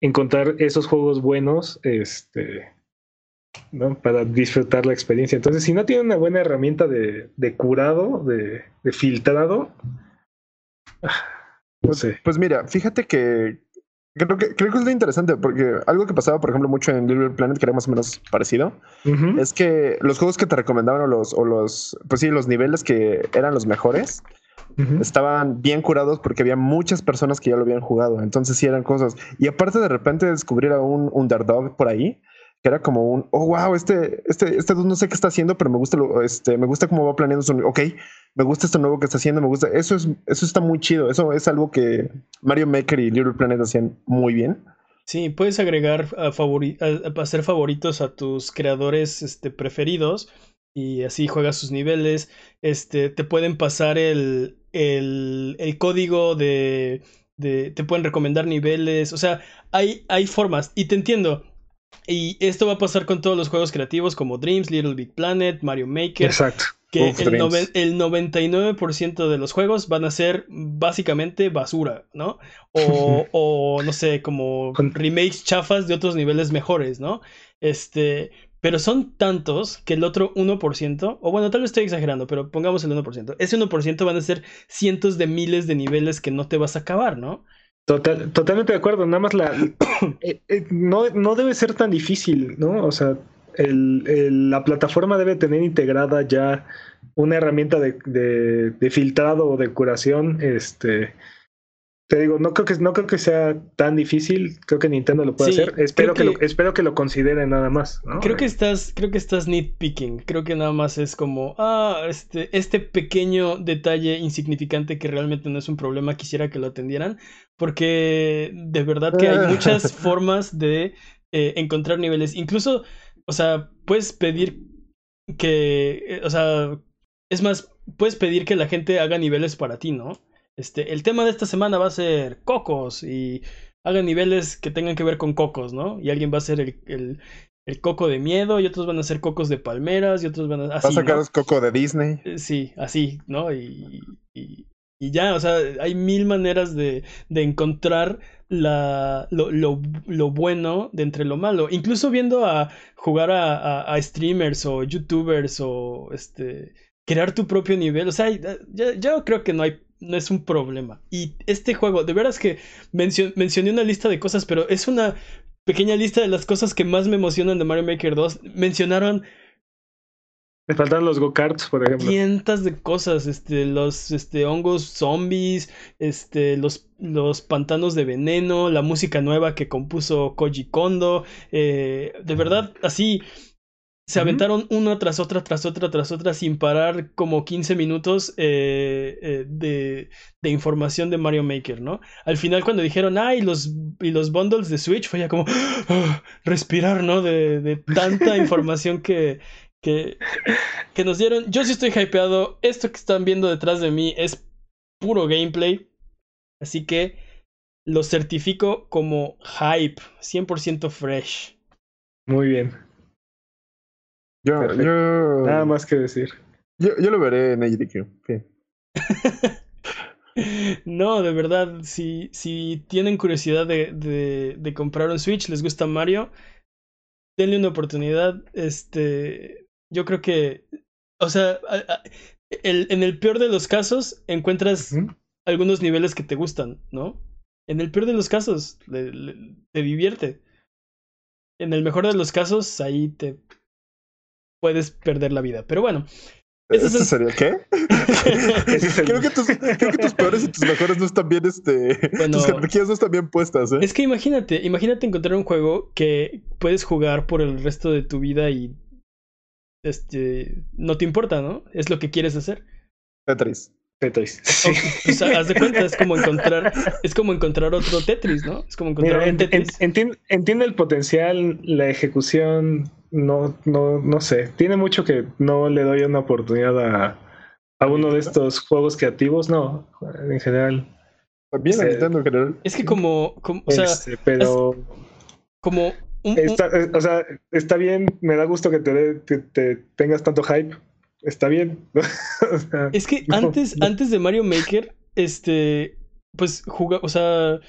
encontrar esos juegos buenos, este, ¿no? Para disfrutar la experiencia. Entonces, si no tiene una buena herramienta de, de curado, de, de filtrado, ah, no sé. Pues mira, fíjate que Creo que, creo que es lo interesante, porque algo que pasaba, por ejemplo, mucho en Little Planet, que era más o menos parecido, es que los juegos que te recomendaban o los, o los, pues sí, los niveles que eran los mejores, estaban bien curados porque había muchas personas que ya lo habían jugado. Entonces sí eran cosas. Y aparte de repente descubrir a un underdog por ahí, que era como un, oh, wow, este, este, este no sé qué está haciendo, pero me gusta, lo, este, me gusta cómo va planeando su, ok, me gusta esto nuevo que está haciendo, me gusta, eso es, eso está muy chido, eso es algo que Mario Maker y Little Planet hacían muy bien. Sí, puedes agregar a, a, hacer favoritos a tus creadores este, preferidos y así juegas sus niveles. Este, te pueden pasar el, el, el código de, de, te pueden recomendar niveles, o sea, hay, hay formas y te entiendo y esto va a pasar con todos los juegos creativos como Dreams, Little Big Planet, Mario Maker. Exacto. Que el, el, 99% de los juegos van a ser básicamente basura, ¿no? O, o no sé, como remakes chafas de otros niveles mejores, ¿no? Este, pero son tantos que el otro 1%, o bueno, tal vez estoy exagerando, pero pongamos el 1%. Ese 1% van a ser cientos de miles de niveles que no te vas a acabar, ¿no? Total, totalmente de acuerdo, nada más la... Eh, eh, no, no debe ser tan difícil, ¿no? O sea, el, la plataforma debe tener integrada ya una herramienta de, de, de filtrado o de curación este, te digo, no creo que no creo que sea tan difícil. Creo que Nintendo lo puede hacer. Espero que, lo, espero que lo considere nada más. Creo que estás, creo que estás nitpicking. Creo que nada más es como, ah, este, este pequeño detalle insignificante que realmente no es un problema, quisiera que lo atendieran. Porque de verdad que hay muchas formas de eh, encontrar niveles. Incluso, o sea, puedes pedir que, eh, o sea, es más, puedes pedir que la gente haga niveles para ti, ¿no? Este, el tema de esta semana va a ser cocos y hagan niveles que tengan que ver con cocos, ¿no? Y alguien va a ser el, el, coco de miedo y otros van a ser cocos de palmeras y otros van a... Así, a sacar coco de Disney. Eh, sí, así, ¿no? Y, y, ya, o sea, hay mil maneras de, de encontrar la, lo, lo, lo, bueno de entre lo malo. Incluso viendo a jugar a, a, streamers o youtubers o este crear tu propio nivel. O sea, yo creo que no hay no es un problema. Y este juego, de veras que mencioné una lista de cosas, pero es una pequeña lista de las cosas que más me emocionan de Mario Maker 2. Mencionaron. Me faltan los go-karts, por ejemplo. Cientos de cosas, este, los este, hongos zombies, este, los, los pantanos de veneno, la música nueva que compuso Koji Kondo. Eh, de verdad, así se aventaron una tras otra, tras otra, tras otra, sin parar como 15 minutos eh, eh, de, de, información de Mario Maker, ¿no? Al final cuando dijeron, ah, y los, y los bundles de Switch, fue ya como ah, respirar, ¿no? De, de tanta información que, que, que nos dieron. Yo sí estoy hypeado. Esto que están viendo detrás de mí es puro gameplay. Así que lo certifico como hype, 100% fresh. Muy bien. Yo, yo, Nada más que decir. Yo, yo lo veré en HDQ. no, de verdad, si, si tienen curiosidad de, de, de, comprar un Switch, les gusta Mario, denle una oportunidad. Este, yo creo que, o sea, el- en el peor de los casos encuentras algunos niveles que te gustan, ¿no? En el peor de los casos, le- le- te divierte. En el mejor de los casos, ahí te puedes perder la vida. Pero bueno, Ese es ¿Eso el- sería qué? Es el- creo, que tus, creo que tus peores y tus mejores no están bien, este. Bueno. tus jerarquías no están bien puestas, ¿eh? es que imagínate, imagínate encontrar un juego que puedes jugar por el resto de tu vida y este no te importa, ¿no? Es lo que quieres hacer. Tetris. Tetris. O, Sí. o sea, haz de cuenta, es como encontrar, es como encontrar otro Tetris, ¿no? Es como encontrar Mira, un Tetris. entien- entiende el potencial, la ejecución, no, no, no sé. Tiene mucho que no le doy una oportunidad a, a uno de estos juegos creativos, no, en general. También a Sí. Nintendo en general. Es que como, como o sea, Este, pero como está, eh, o sea, está bien, me da gusto que te, que te tengas tanto hype. Está bien. O sea, Es que No, antes, no. antes de Mario Maker, este, pues juga, o sea,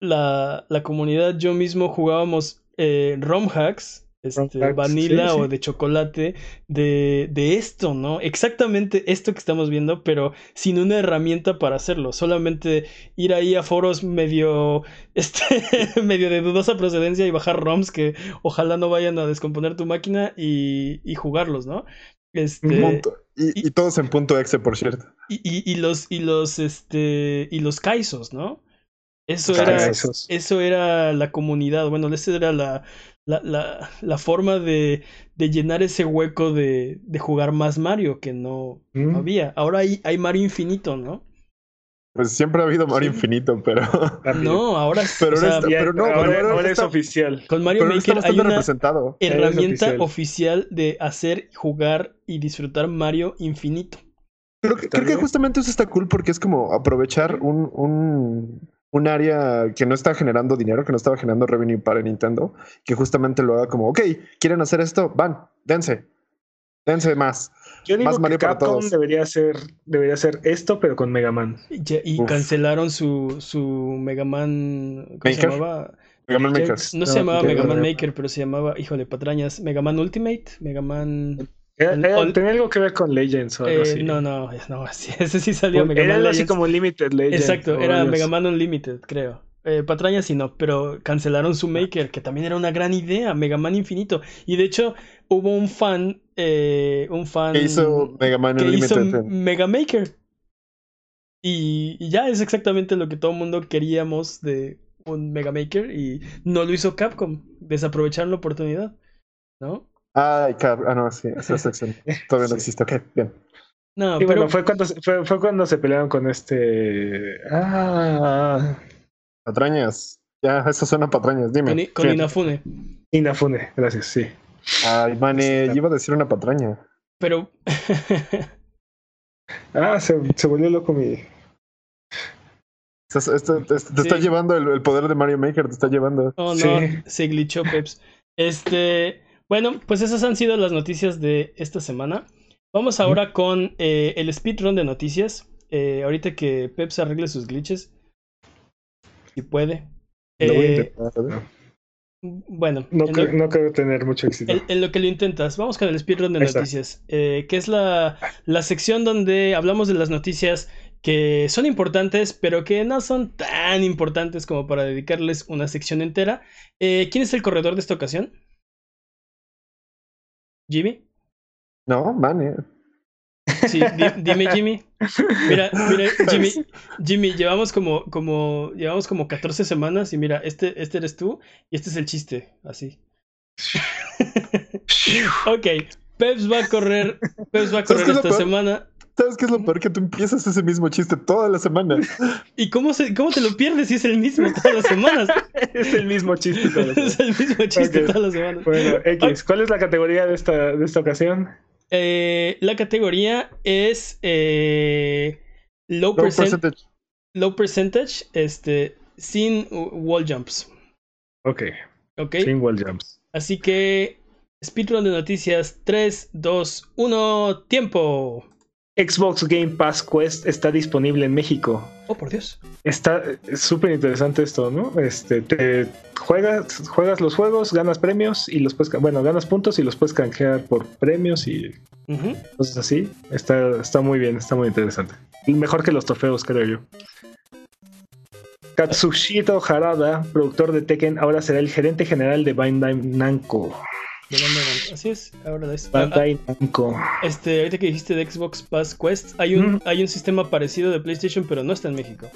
la, la comunidad, yo mismo jugábamos eh, ROM hacks, este, vanilla sí, sí. o de chocolate, de, de esto, ¿no? Exactamente esto que estamos viendo, pero sin una herramienta para hacerlo. Solamente ir ahí a foros medio, este, medio de dudosa procedencia y bajar ROMs que ojalá no vayan a descomponer tu máquina y, y jugarlos, ¿no? Este. Y, y todos en punto exe, por cierto. y, y, y los y los este y los kaisos, ¿no? Eso era eso era la comunidad, bueno, esa era la la, la, la forma de, de llenar ese hueco de, de jugar más Mario que no Mm. había. Ahora hay, hay Mario infinito, ¿no? Pues siempre ha habido Mario Sí. Infinito, pero. No, ahora Pero o sea, ahora está- Ya, pero no, ahora, pero ahora ahora es está- oficial. con Mario pero está Maker hay una representado. herramienta oficial. oficial de hacer, jugar y disfrutar Mario infinito. Creo, que- creo que justamente eso está cool porque es como aprovechar un, un, un área que no está generando dinero, que no estaba generando revenue para Nintendo, que justamente lo haga como, ok, quieren hacer esto, van, dense, dense más. Yo digo Más que Mario para Capcom todos. debería hacer, debería hacer esto, pero con Mega Man. Y, cancelaron su, su Mega Man. ¿Cómo se Maker. llamaba? Mega Man Maker. James. No se No, llamaba Mega Man Maker, pero se llamaba, híjole, patrañas, Mega Man Ultimate, Mega Man... Era- era- ol- tenía algo que ver con Legends o algo eh, así. no, no, ese sí salió Mega era Man algo así como Limited Legends. Exacto, era Mega. Man Unlimited, creo. Eh, patrañas sí no, pero cancelaron su Maker, que también era una gran idea, Mega Man Infinito. Y de hecho, hubo un fan, eh, un fan Que hizo Mega Man que hizo Unlimited. en- Mega Maker. Y, y ya es exactamente lo que todo el mundo queríamos de un Mega Maker y no lo hizo Capcom. Desaprovecharon la oportunidad, ¿no? Ay, car- ah, no, sí, esa sección todavía no Sí. existe. Ok, bien. No, Y pero bueno, fue cuando, se- fue, fue cuando se pelearon con este. Ah, Patrañas. Ya, eso suena a patrañas. Dime. con. Inafune. Inafune, gracias, sí. Ay, mane, Está- iba a decir una patraña. Pero Ah, se, se volvió loco mi. Estás- esto- te, te está Sí. llevando el, el poder de Mario Maker, te está llevando. Oh, no, Sí. se glitchó Peps. Este, bueno, pues esas han sido las noticias de esta semana. Vamos ahora con eh, el speedrun de noticias. Eh, ahorita que Peps arregle sus glitches. Si puede. Lo voy a Eh, intentar, ver. bueno, No, creo, lo, no creo tener mucho éxito. en- en lo que lo intentas, vamos con el speedrun de noticias. eh, que es la, la sección donde hablamos de las noticias que son importantes, pero que no son tan importantes como para dedicarles una sección entera. Eh, ¿Quién es el corredor de esta ocasión? ¿Jimmy? No, mane. Sí, di- dime Jimmy. Mira, mira, Jimmy, Jimmy, llevamos como, como, llevamos como 14 semanas y mira, este, este eres tú y este es el chiste, así. ok, Peps va a correr, Peps va a ¿Sabes correr esta semana. ¿Sabes qué es lo peor? Que tú empiezas ese mismo chiste toda la semana. ¿Y cómo, se, cómo te lo pierdes si es el mismo todas las semanas? es el mismo chiste. todas las es el mismo chiste todas las semanas. Bueno, X, ¿cuál es la categoría de esta, de esta ocasión? Eh, la categoría es eh, low, Low percent- percentage. low percentage, este, sin wall jumps. Ok, ¿Ok? sin wall jumps. Así que, speedrun de noticias, 3, 2, 1, tiempo. Xbox Game Pass Quest está disponible en México. Oh, por Dios. Está es súper interesante esto, ¿no? Este, te juegas, juegas los juegos, ganas premios y los puedes, bueno, ganas puntos y los puedes canjear por premios y Entonces así, está, está muy bien, está muy interesante. Mejor que los trofeos, creo yo. Katsushito Harada, productor de Tekken, ahora será el gerente general de Bandai Namco. Así es, ahora es. Bandai Namco. Este, ahorita que dijiste de Xbox Pass Quest, hay un, hay un sistema parecido de PlayStation, pero no está en México.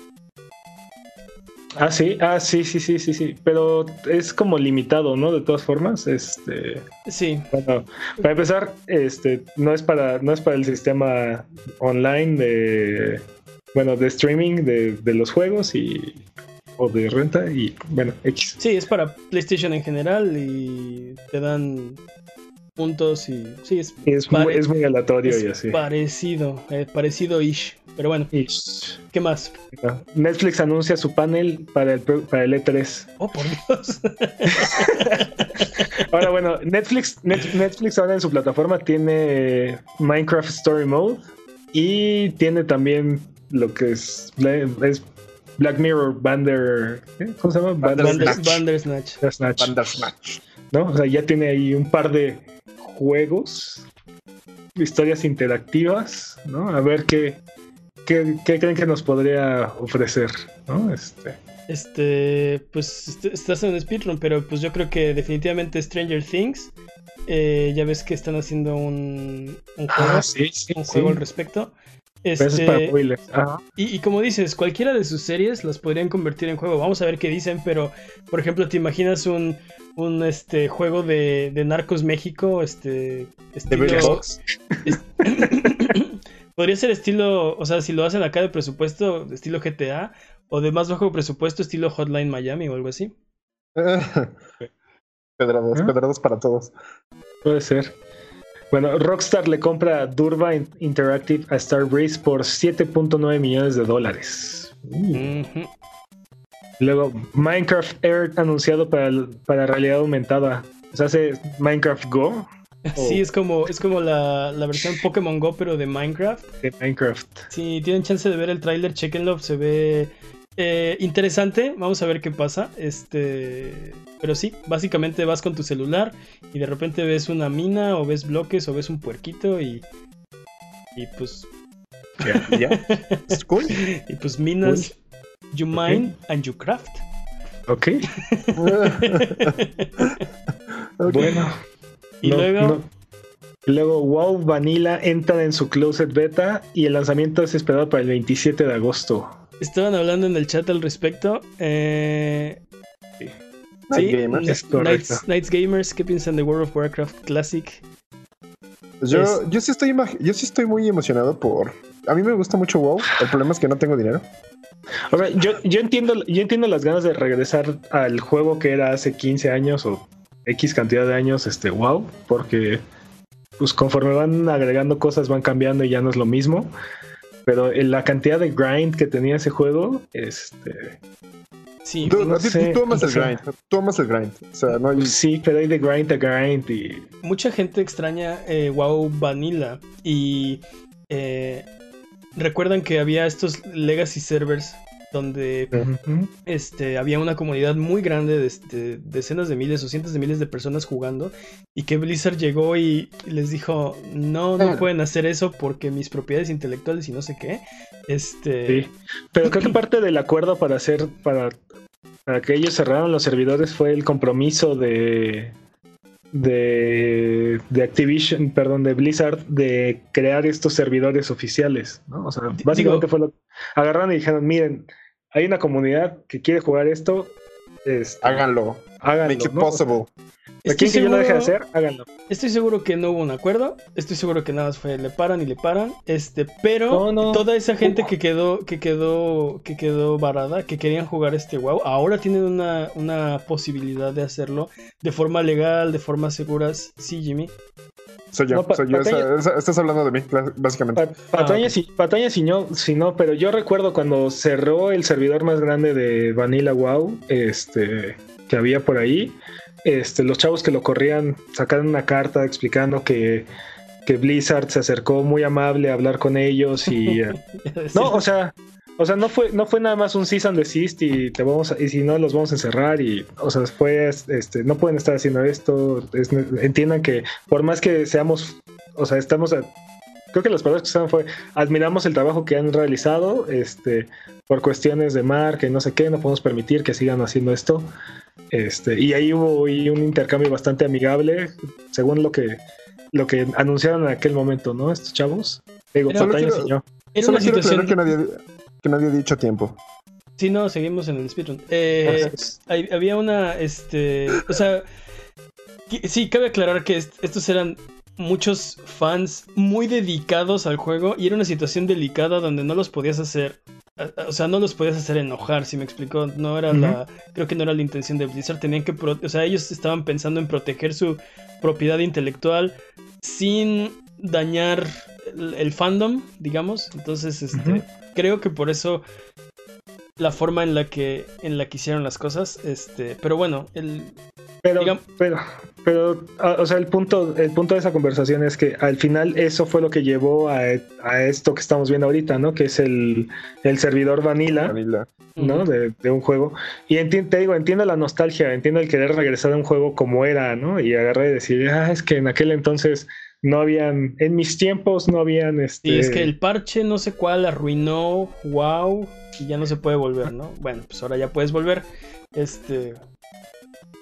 Ah, sí, ah, sí, sí, sí, sí, sí. Pero es como limitado, ¿no? De todas formas. Este. Sí. Bueno, para empezar, este, no es para, no es para el sistema online de. Bueno, de streaming de, de los juegos y. o de renta y bueno, X. Sí, es para PlayStation en general y te dan puntos y sí es es, muy, es muy aleatorio y así. parecido eh, parecido ish pero bueno. Ish. qué más Netflix anuncia su panel para el para el E3 oh por Dios. Ahora bueno Netflix Netflix ahora en su plataforma tiene Minecraft Story Mode y tiene también lo que es, es Black Mirror Bander ¿cómo se llama? Bandersnatch. Bandersnatch. Bandersnatch. ¿no? O sea, ya tiene ahí un par de juegos, historias interactivas, ¿no? A ver qué, qué, creen que nos podría ofrecer, ¿no? Este. Este, pues estás en un speedrun, pero pues yo creo que definitivamente Stranger Things. Eh, ya ves que están haciendo un, un ah, juego, un juego al respecto. Este, y, y, como dices, cualquiera de sus series las podrían convertir en juego. Vamos a ver qué dicen, pero por ejemplo, ¿te imaginas un, un este juego de, de Narcos México? Este. Estilo, Podría ser estilo, o sea, si lo hacen acá de presupuesto, estilo GTA, o de más bajo presupuesto, estilo Hotline Miami o algo así. pedrados, ¿Eh? pedrados para todos. Puede ser. Bueno, Rockstar le compra Durva Interactive a Starbreeze por 7.9 millones de dólares. Luego, Minecraft Air anunciado para, para realidad aumentada. ¿Se hace Minecraft Go? Sí, es como, es como la, la, versión Pokémon Go, pero de Minecraft. De Minecraft. Si tienen chance de ver el tráiler, chequenlo, se ve eh, interesante, vamos a ver qué pasa. Este, pero sí, básicamente vas con tu celular y de repente ves una mina o ves bloques o ves un puerquito y y pues ya, ya. cool. y pues minas you mine and you craft. Ok. Bueno. Y luego Luego WoW Vanilla entra en su closet beta y el lanzamiento es esperado para el 27 de agosto. Estaban hablando en el chat al respecto. Eh... Sí, Night Gamers. Nights, Gamers, ¿qué piensan de World of Warcraft Classic? Pues yo, yo, sí estoy yo sí estoy muy emocionado por. A mí me gusta mucho WoW. El problema es que no tengo dinero. Ahora, yo, yo, entiendo, yo entiendo las ganas de regresar al juego que era hace 15 años o X cantidad de años, este WoW, porque pues conforme van agregando cosas van cambiando y ya no es lo mismo. Pero la cantidad de grind que tenía ese juego, este. Sí, tú, amas el grind. Tú amas el grind. O sea, no hay... Sí, pero hay de grind a grind y. Mucha gente extraña eh, WoW Vanilla. Y eh, recuerdan que había estos legacy servers donde este, había una comunidad muy grande de este, decenas de miles o cientos de miles de personas jugando y que Blizzard llegó y les dijo, no, no pueden hacer eso porque mis propiedades intelectuales y no sé qué. Este... Sí. Pero creo que parte del acuerdo para hacer, para, para que ellos cerraran los servidores fue el compromiso de, de, de, Activision, perdón, de Blizzard de crear estos servidores oficiales, ¿no? O sea, básicamente fue lo agarraron y dijeron, miren, hay una comunidad que quiere jugar esto, este, háganlo. Háganlo. Make it possible. Aquí si yo lo deje de hacer, háganlo. Estoy seguro que no hubo un acuerdo. Estoy seguro que nada más fue le paran y le paran. Este, pero toda esa gente que quedó, que quedó, que quedó varada, que querían jugar este WoW, ahora tienen una, una posibilidad de hacerlo de forma legal, de forma segura. Sí, Jimmy. Soy yo, soy yo. estás hablando de mí, básicamente. Pataña, ah, si, no, si no, pero yo recuerdo cuando cerró el servidor más grande de Vanilla WoW, este, que había por ahí, este, los chavos que lo corrían sacaron una carta explicando que, que Blizzard se acercó muy amable a hablar con ellos y... Eh, no, o sea, o sea, no fue, no fue nada más un cease and desist y te vamos a, y si no los vamos a encerrar y, o sea, fue, este, no pueden estar haciendo esto. entiendan que por más que seamos o sea, estamos, creo que las palabras que usaron fue, admiramos el trabajo que han realizado, este, por cuestiones de marca y no sé qué, no podemos permitir que sigan haciendo esto. Este, y ahí hubo un intercambio bastante amigable, según lo que, lo que anunciaron en aquel momento, ¿no? Estos chavos. Digo, Solo quiero- Era Solo una quiero situación. que nadie, que nadie ha dicho tiempo. Sí, no, seguimos en el speedrun. Eh, hay- había una, este, o sea, que- sí, cabe aclarar que est- estos eran muchos fans muy dedicados al juego y era una situación delicada donde no los podías hacer, o sea, no los podías hacer enojar, si me explicó, no era la, creo que no era la intención de Blizzard, tenían que, pro- o sea, ellos estaban pensando en proteger su propiedad intelectual sin dañar el, el fandom, digamos, entonces, este, creo que por eso la forma en la que en la que hicieron las cosas este pero bueno el Pero, pero, pero, ah, o sea, el punto, el punto de esa conversación es que al final eso fue lo que llevó a, a esto que estamos viendo ahorita, ¿no? Que es el, el servidor vanilla, Vanilla. ¿no? De, de un juego. Y enti- te digo, entiendo la nostalgia, entiendo el querer regresar a un juego como era, ¿no? Y agarrar y decir, ah, es que en aquel entonces no habían, en mis tiempos no habían, este... y es que el parche no sé cuál arruinó wow y ya no se puede volver no bueno pues ahora ya puedes volver este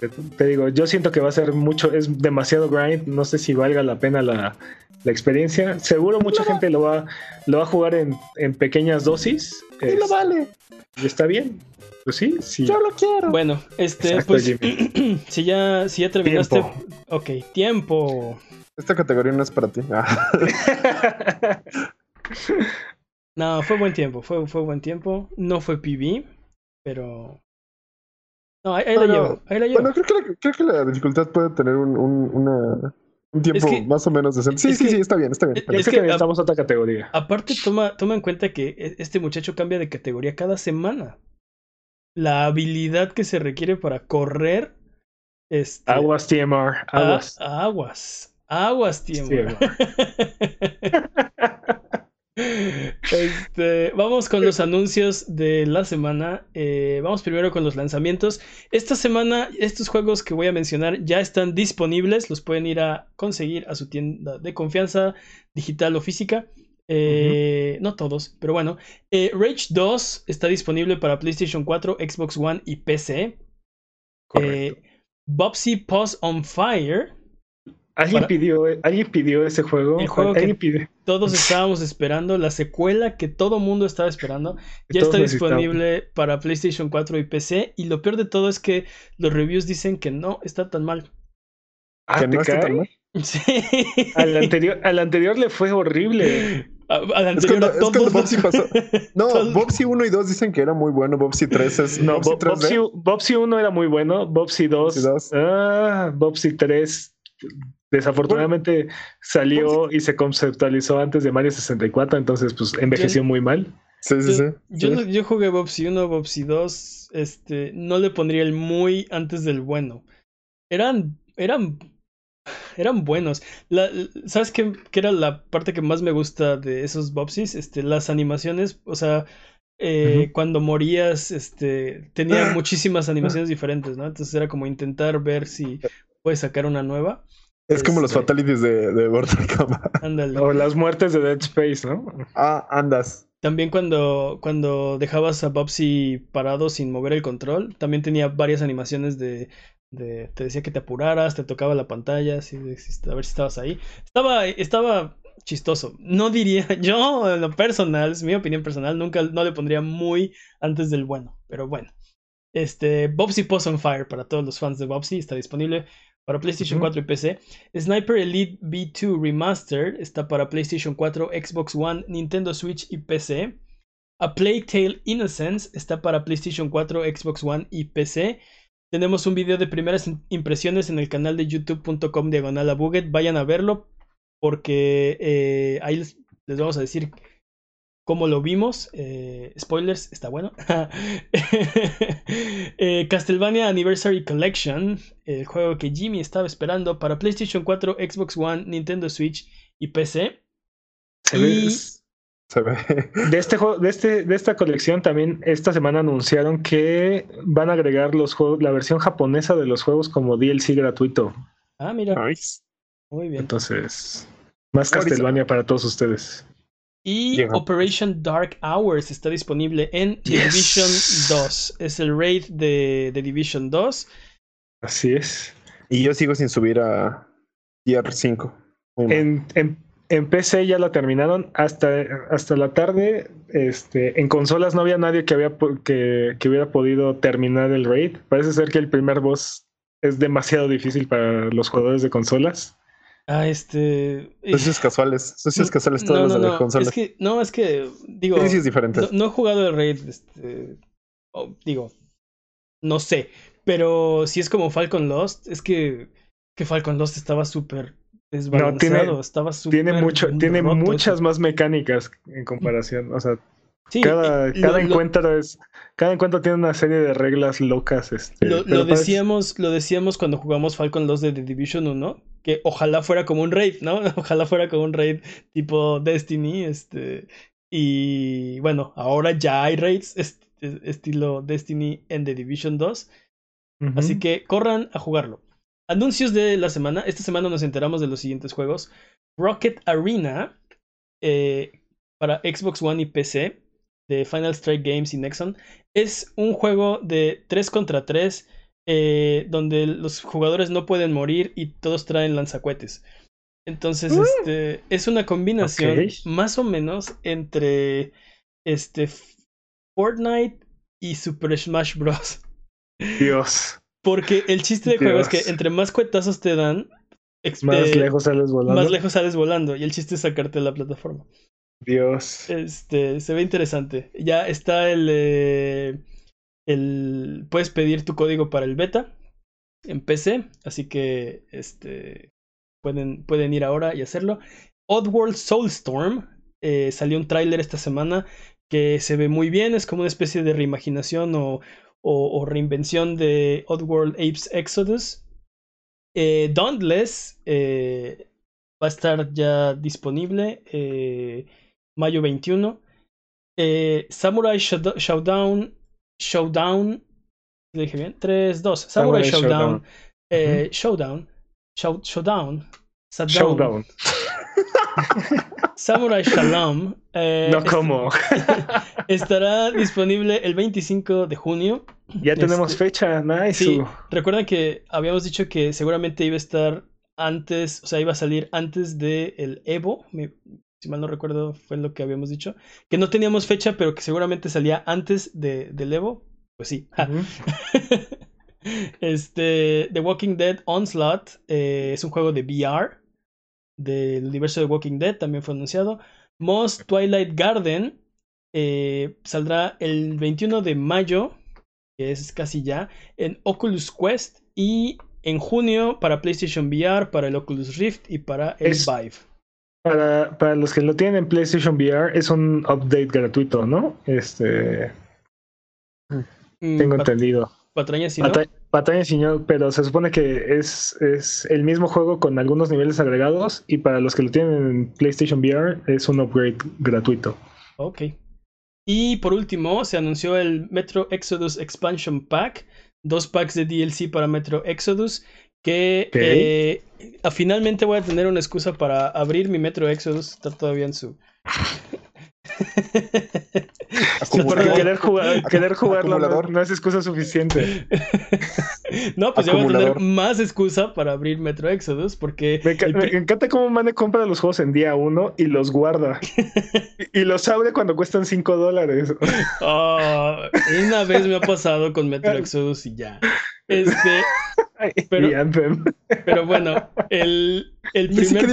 Te, te digo, yo siento que va a ser mucho, es demasiado grind, no sé si valga la pena la, la experiencia. Seguro mucha gente lo va, lo va a jugar en, en pequeñas dosis. Y lo es- vale. y está bien. Pues sí, sí. Yo lo quiero. bueno este Exacto, pues Jimmy. si ya si ya terminaste Tiempo. ok tiempo Esta categoría no es para ti. Ah. no fue buen tiempo fue fue buen tiempo no fue PB pero no ahí, ahí la Bueno, llevo ahí la llevo Bueno, creo que, la, creo que la dificultad puede tener un, un, una- un tiempo Es que- más o menos decente. Sí, sí, que- sí, está bien, está bien. es- que- que necesitamos otra categoría. Aparte, toma, toma en cuenta que e- este muchacho cambia de categoría cada semana. La habilidad que se requiere para correr. Este, Aguas TMR, a- aguas. aguas. Aguas, tío. Este, vamos con los anuncios de la semana. Eh, vamos primero con los lanzamientos. Esta semana, estos juegos que voy a mencionar ya están disponibles. Los pueden ir a conseguir a su tienda de confianza, digital o física. Eh, No todos, pero bueno. Eh, Rage 2 está disponible para PlayStation 4, Xbox One y PC. Correcto. Bobsy Pause on Fire. ¿Alguien, para- pidió, ¿Alguien pidió ese juego? El juego ¿Alguien que- pidió? Todos estábamos esperando, la secuela que todo mundo estaba esperando, ya Todos está disponible para PlayStation 4 y PC. Y lo peor de todo es que los reviews dicen que no está tan mal. Ah, que ¿te no está tan mal. Sí. Al anterior, al anterior le fue horrible. A- al Es que, anterior no- a es que todos el Bobsy los- pasó. No, todos- Bobsy 1 y 2 dicen que era muy bueno. Bobsy 3 es. No, Bobsy Bo- 3D. Bobsy, Bobsy 1 era muy bueno, Bobsy 2. Bobsy 2. Ah, Bobsy 3. Desafortunadamente salió y se conceptualizó antes de Mario 64, entonces pues envejeció muy mal. Sí, sí, sí. Yo, sí. no- yo jugué Bobsy 1, Bobsy 2. Este, no le pondría el muy antes del bueno. Eran, eran, eran buenos. La- ¿Sabes qué, qué era la parte que más me gusta de esos Bobsys? Este, las animaciones, o sea, eh, cuando morías, este, tenía muchísimas animaciones diferentes, ¿no? Entonces era como intentar ver si puedes sacar una nueva. Es como los Este- fatalities de, de Mortal Kombat. Ándale. O las muertes de Dead Space, ¿no? Ah, andas. También cuando, cuando dejabas a Bobsy parado sin mover el control, también tenía varias animaciones de, de te decía que te apuraras, te tocaba la pantalla, así de si- a ver si estabas ahí. Estaba, estaba chistoso. No diría, yo en lo personal, es mi opinión personal, nunca no le pondría muy antes del bueno, pero bueno. Este, Bobsy Post on Fire para todos los fans de Bobsy está disponible para PlayStation Ujú. 4 y PC. Sniper Elite V2 Remastered está para PlayStation 4, Xbox One, Nintendo Switch y PC. A Plague Tale Innocence está para PlayStation 4, Xbox One y PC. Tenemos un video de primeras impresiones en el canal de youtube.com diagonal a. Vayan a verlo porque eh, ahí les, les vamos a decir cómo lo vimos. Eh, spoilers, está bueno. Eh, Castlevania Anniversary Collection, el juego que Jimmy estaba esperando para PlayStation 4, Xbox One, Nintendo Switch y PC. Se ve- Se ve. De este juego, de este, de esta colección también esta semana anunciaron que van a agregar los juegos, la versión japonesa de los juegos como DLC gratuito. Ah, mira, Nice. muy bien. Entonces, Más Castlevania para todos ustedes. Y Operation Dark Hours está disponible en Division 2. Es el raid de, de, Division 2. Así es. Y yo sigo sin subir a Tier 5. En, en, en, PC ya la terminaron. Hasta, hasta la tarde, este, en consolas no había nadie que, había, que, que hubiera podido terminar el raid. Parece ser que el primer boss es demasiado difícil para los jugadores de consolas. Ah, este. Socios casuales. Socios casuales todos los de no. consolas. Es que, no, es que. Digo. es diferente. No, he jugado el raid. Este, digo. No sé. Pero si es como Falcon Lost, es que. Que Falcon Lost estaba súper desbalanceado. No, tiene, estaba súper. Tiene, mucho, tiene muchas más mecánicas en comparación. O sea, cada, cada encuentro es. Cada encuentro tiene una serie de reglas locas. Este, lo, decíamos, lo decíamos cuando jugamos Falcon 2 de The Division 1, que ojalá fuera como un raid, ¿no? Ojalá fuera como un raid tipo Destiny, este. Y bueno, ahora ya hay raids estilo Destiny en The Division 2. Así que corran a jugarlo. Anuncios de la semana. Esta semana nos enteramos de los siguientes juegos. Rocket Arena eh, para Xbox One y PC de Final Strike Games y Nexon. Es un juego de 3 contra 3 eh, donde los jugadores no pueden morir y todos traen lanzacuetes. Entonces, uh. este es una combinación más o menos entre este Fortnite y Super Smash Bros. Dios. Porque el chiste de juego es que entre más cuetazos te dan, más lejos sales volando. Más lejos sales volando. Y el chiste es sacarte de la plataforma. Dios. Este, se ve interesante. Ya está el, eh, el. Puedes pedir tu código para el beta en PC. Así que este. Pueden, pueden ir ahora y hacerlo. Oddworld Soulstorm. Eh, salió un tráiler esta semana que se ve muy bien. Es como una especie de reimaginación o, o, reinvención de Oddworld Apes Exodus. Eh, Dauntless eh, va a estar ya disponible. Eh, mayo 21. Eh, Samurai Showdown. Showdown. ¿Le dije bien? 3, 2. Samurai, Showdown. Eh, Showdown. Showdown. Showdown. Samurai Shalom. Eh, no como. estará disponible el 25 de junio. Ya tenemos este, fecha, nice. Sí, recuerden que habíamos dicho que seguramente iba a estar antes, o sea, iba a salir antes del el Evo si mal no recuerdo fue lo que habíamos dicho, que no teníamos fecha, pero que seguramente salía antes de, del Evo. Pues sí. este, The Walking Dead Onslaught eh, es un juego de VR del universo de Walking Dead, también fue anunciado. Moss Twilight Garden eh, saldrá el 21 de mayo, que es casi ya, en Oculus Quest y en junio para PlayStation VR, para el Oculus Rift y para el Vive. Para, para los que lo tienen en PlayStation VR, es un update gratuito, ¿no? Este. Mm, tengo entendido. Patrañas y no. No, pero se supone que es, es el mismo juego con algunos niveles agregados. Y para los que lo tienen en PlayStation VR, es un upgrade gratuito. Ok. Y por último, se anunció el Metro Exodus Expansion Pack. Dos packs de DLC para Metro Exodus que eh, finalmente voy a tener una excusa para abrir mi Metro Exodus. Está todavía en su. querer, jugar, querer jugarlo no, es excusa suficiente. no, pues ya voy a tener más excusa para abrir Metro Exodus porque... Me, encanta cómo Mane compra los juegos en día uno y los guarda. y, los abre cuando cuestan 5 dólares. Ah, una vez me ha pasado con Metro Exodus y ya. Este, pero, pero bueno, el, el primer,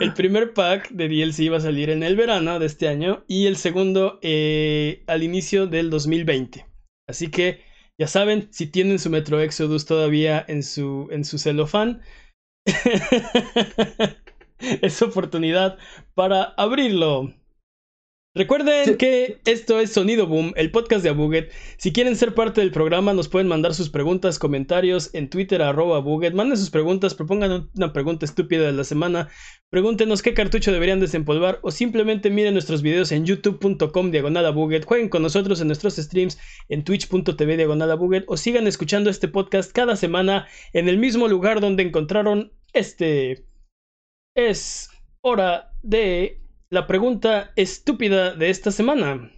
el primer pack de DLC va a salir en el verano de este año y el segundo eh, al inicio del 2020. Así que ya saben, si tienen su Metro Exodus todavía en su, en su celofán, es oportunidad para abrirlo. Recuerden que esto es Sonido Boom, el podcast de Abuget. Si quieren ser parte del programa, nos pueden mandar sus preguntas, comentarios en Twitter, arroba Abuget. Manden sus preguntas, propongan una pregunta estúpida de la semana. Pregúntenos qué cartucho deberían desempolvar o simplemente miren nuestros videos en youtube.com diagonal. Jueguen con nosotros en nuestros streams en twitch.tv diagonal o sigan escuchando este podcast cada semana en el mismo lugar donde encontraron este. es hora de la pregunta estúpida de esta semana.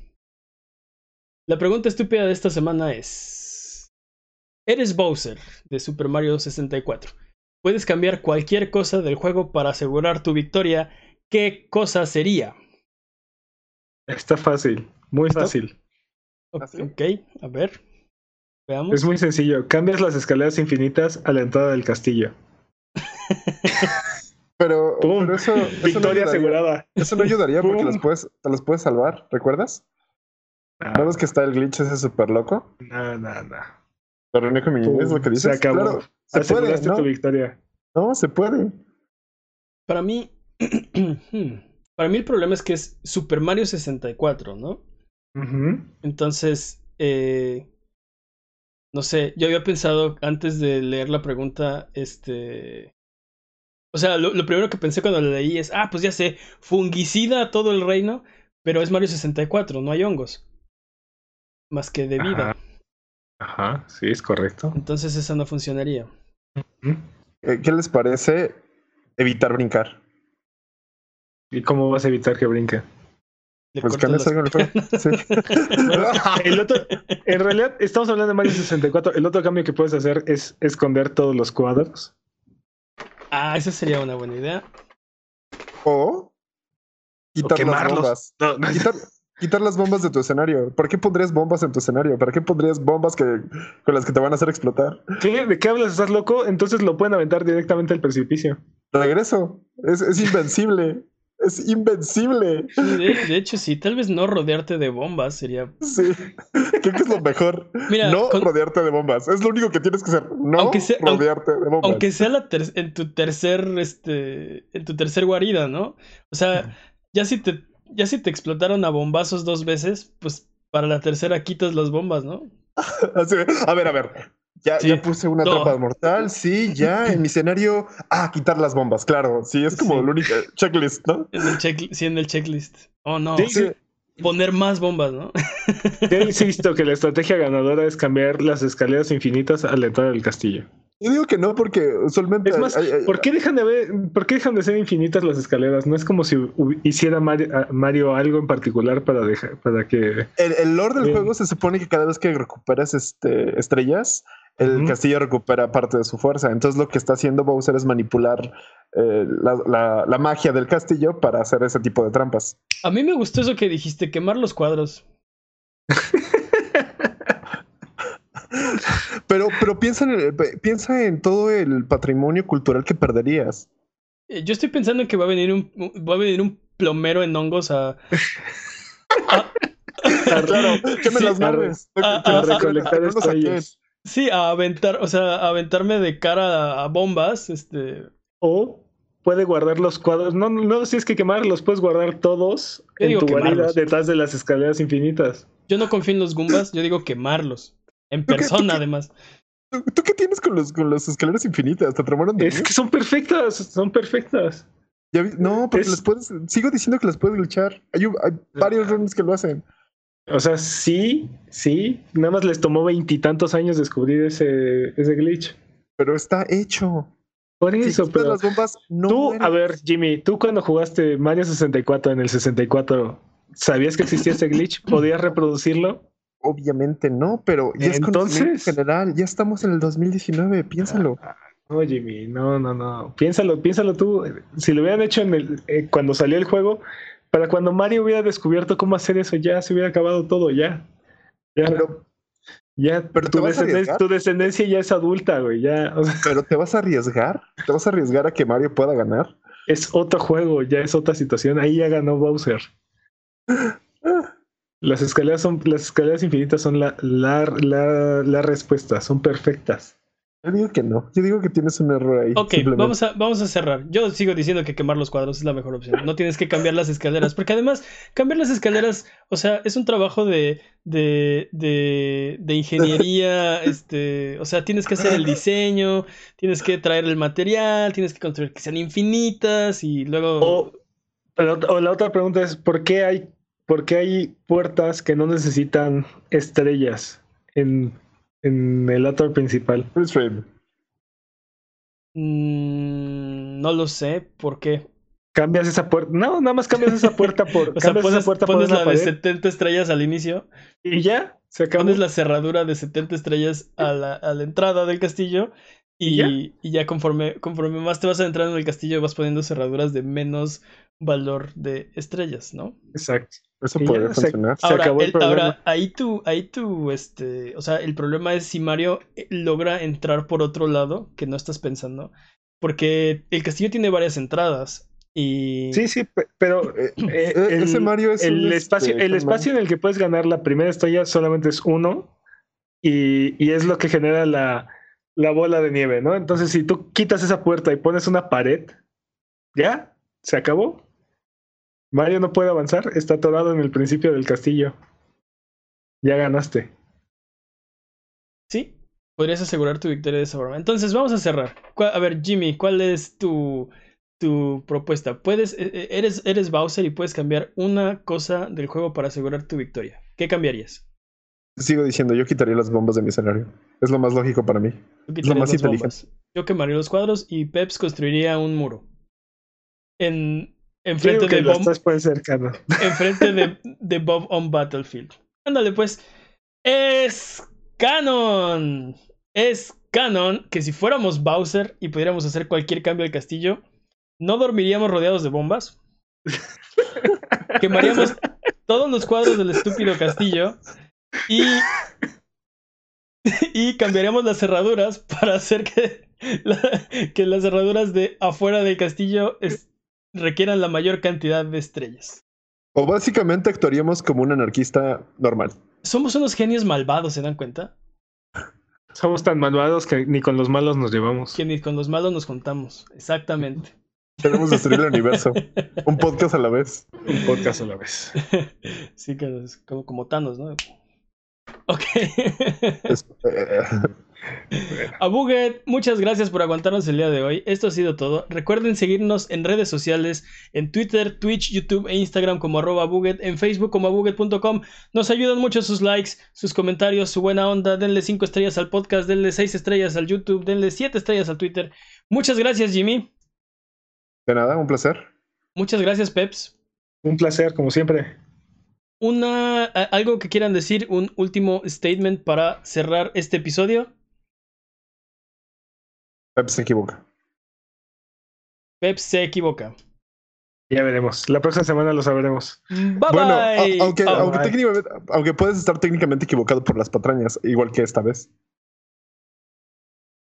La pregunta estúpida de esta semana es... Eres Bowser de Super Mario 64. Puedes cambiar cualquier cosa del juego para asegurar tu victoria. ¿Qué cosa sería? Está fácil, muy fácil. Ok, a ver. Veamos. Es muy sencillo. Cambias las escaleras infinitas a la entrada del castillo. pero, pero eso, eso Victoria ayudaría. asegurada. Eso no ayudaría porque las puedes, te las puedes salvar, ¿recuerdas? ¿No ves que está el glitch ese súper loco? No, no, no. ¿Lo reuní con mi Pum, es lo que dices? Se acabó. Claro, se puede, ¿no? tu victoria. No, se puede. Para mí. hmm, Para mí el problema es que es Super Mario 64, ¿no? Ujú. Entonces, eh, no sé, yo había pensado antes de leer la pregunta, este... O sea, lo, lo primero que pensé cuando la leí es, ah, pues ya sé, fungicida a todo el reino, pero es Mario 64, no hay hongos. Más que de vida. Ajá, sí, es correcto. Entonces esa no funcionaría. Eh, ¿Qué les parece evitar brincar? ¿Y cómo vas a evitar que brinque? Pues cambias algo en el juego. Sí. El otro, en realidad, estamos hablando de Mario 64. El otro cambio que puedes hacer es esconder todos los cuadros. Ah, esa sería una buena idea. O quitar las quemarlos. bombas. No, no, Quitar, quitar las bombas de tu escenario. ¿Para qué pondrías bombas en tu escenario? ¿Para qué pondrías bombas que, con las que te van a hacer explotar? ¿Qué? ¿De qué hablas? ¿Estás loco? Entonces lo pueden aventar directamente al precipicio. Regreso. Es, es invencible. Es invencible. De, de hecho, sí, tal vez no rodearte de bombas sería... Sí. Creo que es lo mejor. Mira, no con- rodearte de bombas. Es lo único que tienes que hacer. No Aunque sea- rodearte de bombas. Aunque sea la ter- en tu tercer, este, en tu tercer guarida, ¿no? O sea, ya si te, ya si te explotaron a bombazos dos veces, pues para la tercera quitas las bombas, ¿no? A ver, a ver. Ya, Sí. ya puse una No. trampa mortal. Sí, ya. En mi escenario. Ah, quitar las bombas. Claro. Sí, es como Sí. el único checklist, ¿no? En el check, sí, en el checklist. Oh, no. Sí. Poner más bombas, ¿no? Yo insisto que la estrategia ganadora es cambiar las escaleras infinitas a la entrada del castillo. Yo digo que no, porque usualmente. Es más, hay- hay- ¿por qué dejan de ver, por qué dejan de ser infinitas las escaleras? No es como si hiciera Mario, Mario algo en particular para dejar, para que el, el lore del Bien. juego se supone que cada vez que recuperas este, estrellas, el castillo recupera parte de su fuerza. Entonces lo que está haciendo Bowser es manipular eh, la, la- la magia del castillo para hacer ese tipo de trampas. A mí me gustó eso que dijiste, quemar los cuadros. Pero, pero piensa, en el- piensa en todo el patrimonio cultural que perderías. Eh, Yo estoy pensando que va a venir un, va a venir un plomero en hongos a... a- Claro, queme Sí, las a a- Que- a que- recolectar que estrellas. Sí, a aventar, o sea, a aventarme de cara a, bombas, este... o puede guardar los cuadros. No, no, no si es que quemar, los puedes guardar todos Yo en digo tu guarida quemarlos. detrás de las escaleras infinitas. Yo no confío en los Goombas, yo digo quemarlos. En ¿Tú qué- tú persona, qué- además. ¿Tú, tú qué tienes con los con las escaleras infinitas? ¿Te tramaron de Es mí? que son perfectas, son perfectas. Ya vi- No, porque es- las puedes. Sigo diciendo que las puedes glitchar. Hay, hay varios runs que lo hacen. O sea, sí, sí. Nada más les tomó veintitantos años descubrir ese, ese glitch. Pero está hecho. Por Si eso, quitas pero. las bombas, no. tú, mueren. a ver, Jimmy, tú cuando jugaste Mario 64 en el 64, ¿sabías que existía ese glitch? ¿Podías reproducirlo? Obviamente no, pero ya es Entonces- general. Ya estamos en el 2019, piénsalo. No, Jimmy, no, no, no. Piénsalo, piénsalo tú. Si lo hubieran hecho en el, eh, cuando salió el juego, para cuando Mario hubiera descubierto cómo hacer eso, ya se hubiera acabado todo, ya. Ya, Pero, ya pero tu, vas a descenden- arriesgar. tu descendencia ya es adulta, güey. Ya, pero te vas a arriesgar. Te vas a arriesgar a que Mario pueda ganar. es otro juego, ya es otra situación. Ahí ya ganó Bowser. Las escaleras son, las escaleras infinitas son la, la, la, la respuesta, son perfectas. Yo digo que no. Yo digo que tienes un error ahí. Ok, vamos a, vamos a cerrar. Yo sigo diciendo que quemar los cuadros es la mejor opción. No tienes que cambiar las escaleras, porque además, cambiar las escaleras, o sea, es un trabajo de, de, de, de ingeniería, este, o sea, tienes que hacer el diseño, tienes que traer el material, tienes que construir que sean infinitas y luego... O, o la otra pregunta es, ¿por qué hay, por qué hay puertas que no necesitan estrellas en, en el ator principal? Freeze frame. Mm, no lo sé, ¿por qué? Cambias esa puerta. No, nada más cambias esa puerta por. O sea, cambias pones, esa puerta pones por la de pared 70 estrellas al inicio, y ya se acabó. pones la cerradura de 70 estrellas a la, a la entrada del castillo y, ¿Y ya? y ya conforme, conforme más te vas adentrando en el castillo vas poniendo cerraduras de menos valor de estrellas, ¿no? Exacto. Eso ya, podría se- funcionar. Se Ahora, acabó el el- problema. ahora, ahí tú, ahí tú, este, o sea, el problema es si Mario eh, logra entrar por otro lado que no estás pensando, porque el castillo tiene varias entradas y Sí, sí, pe- pero eh, eh, Eh, el, ese Mario es el un, espacio, este, el espacio en el que puedes ganar la primera estrella solamente es uno y, y es lo que genera la, la bola de nieve, ¿no? Entonces, si tú quitas esa puerta y pones una pared, ya, se acabó. Mario no puede avanzar, está atorado en el principio del castillo. Ya ganaste. sí, podrías asegurar tu victoria de esa forma. Entonces, vamos a cerrar. ¿Cuál- A ver, Jimmy, ¿cuál es tu, tu propuesta? Puedes, eh, eh, eres, eres Bowser y puedes cambiar una cosa del juego para asegurar tu victoria. ¿Qué cambiarías? Sigo diciendo, yo quitaría las bombas de mi escenario. Es lo más lógico para mí. Tú lo más inteligente. bombas. Yo quemaría los cuadros y Peps construiría un muro. En, enfrente de canon. enfrente de, de Bob on Battlefield. Ándale, pues. Es canon. Es canon que si fuéramos Bowser y pudiéramos hacer cualquier cambio al castillo, no dormiríamos rodeados de bombas. Quemaríamos todos los cuadros del estúpido castillo y. Y cambiaríamos las cerraduras para hacer que, la- que las cerraduras de afuera del castillo es- requieran la mayor cantidad de estrellas. O básicamente actuaríamos como un anarquista normal. Somos unos genios malvados, ¿se dan cuenta? Somos tan malvados que ni con los malos nos llevamos. Que ni con los malos nos juntamos. Exactamente. Queremos destruir el universo. Un podcast a la vez. Un podcast a la vez. sí, que es como, como Thanos, ¿no? Ok. Es- eh, A Buget, muchas gracias por aguantarnos el día de hoy. Esto ha sido todo. Recuerden seguirnos en redes sociales, en Twitter, Twitch, YouTube e Instagram como arroba Buget, en Facebook como abuget.com. Nos ayudan mucho sus likes, sus comentarios, su buena onda. Denle 5 estrellas al podcast, denle 6 estrellas al YouTube, denle 7 estrellas al Twitter. Muchas gracias, Jimmy. de nada, un placer. Muchas gracias, Peps. Un placer, como siempre. Una, algo que quieran decir, un último statement para cerrar este episodio. Pep se equivoca. Peps se equivoca. Ya veremos. La próxima semana lo sabremos. Bye bueno, a- bye. aunque, Oh, aunque, bye. técnicamente, aunque puedes estar técnicamente equivocado por las patrañas, igual que esta vez.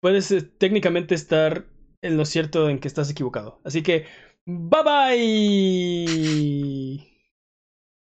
puedes eh, técnicamente estar en lo cierto en que estás equivocado. Así que, bye bye.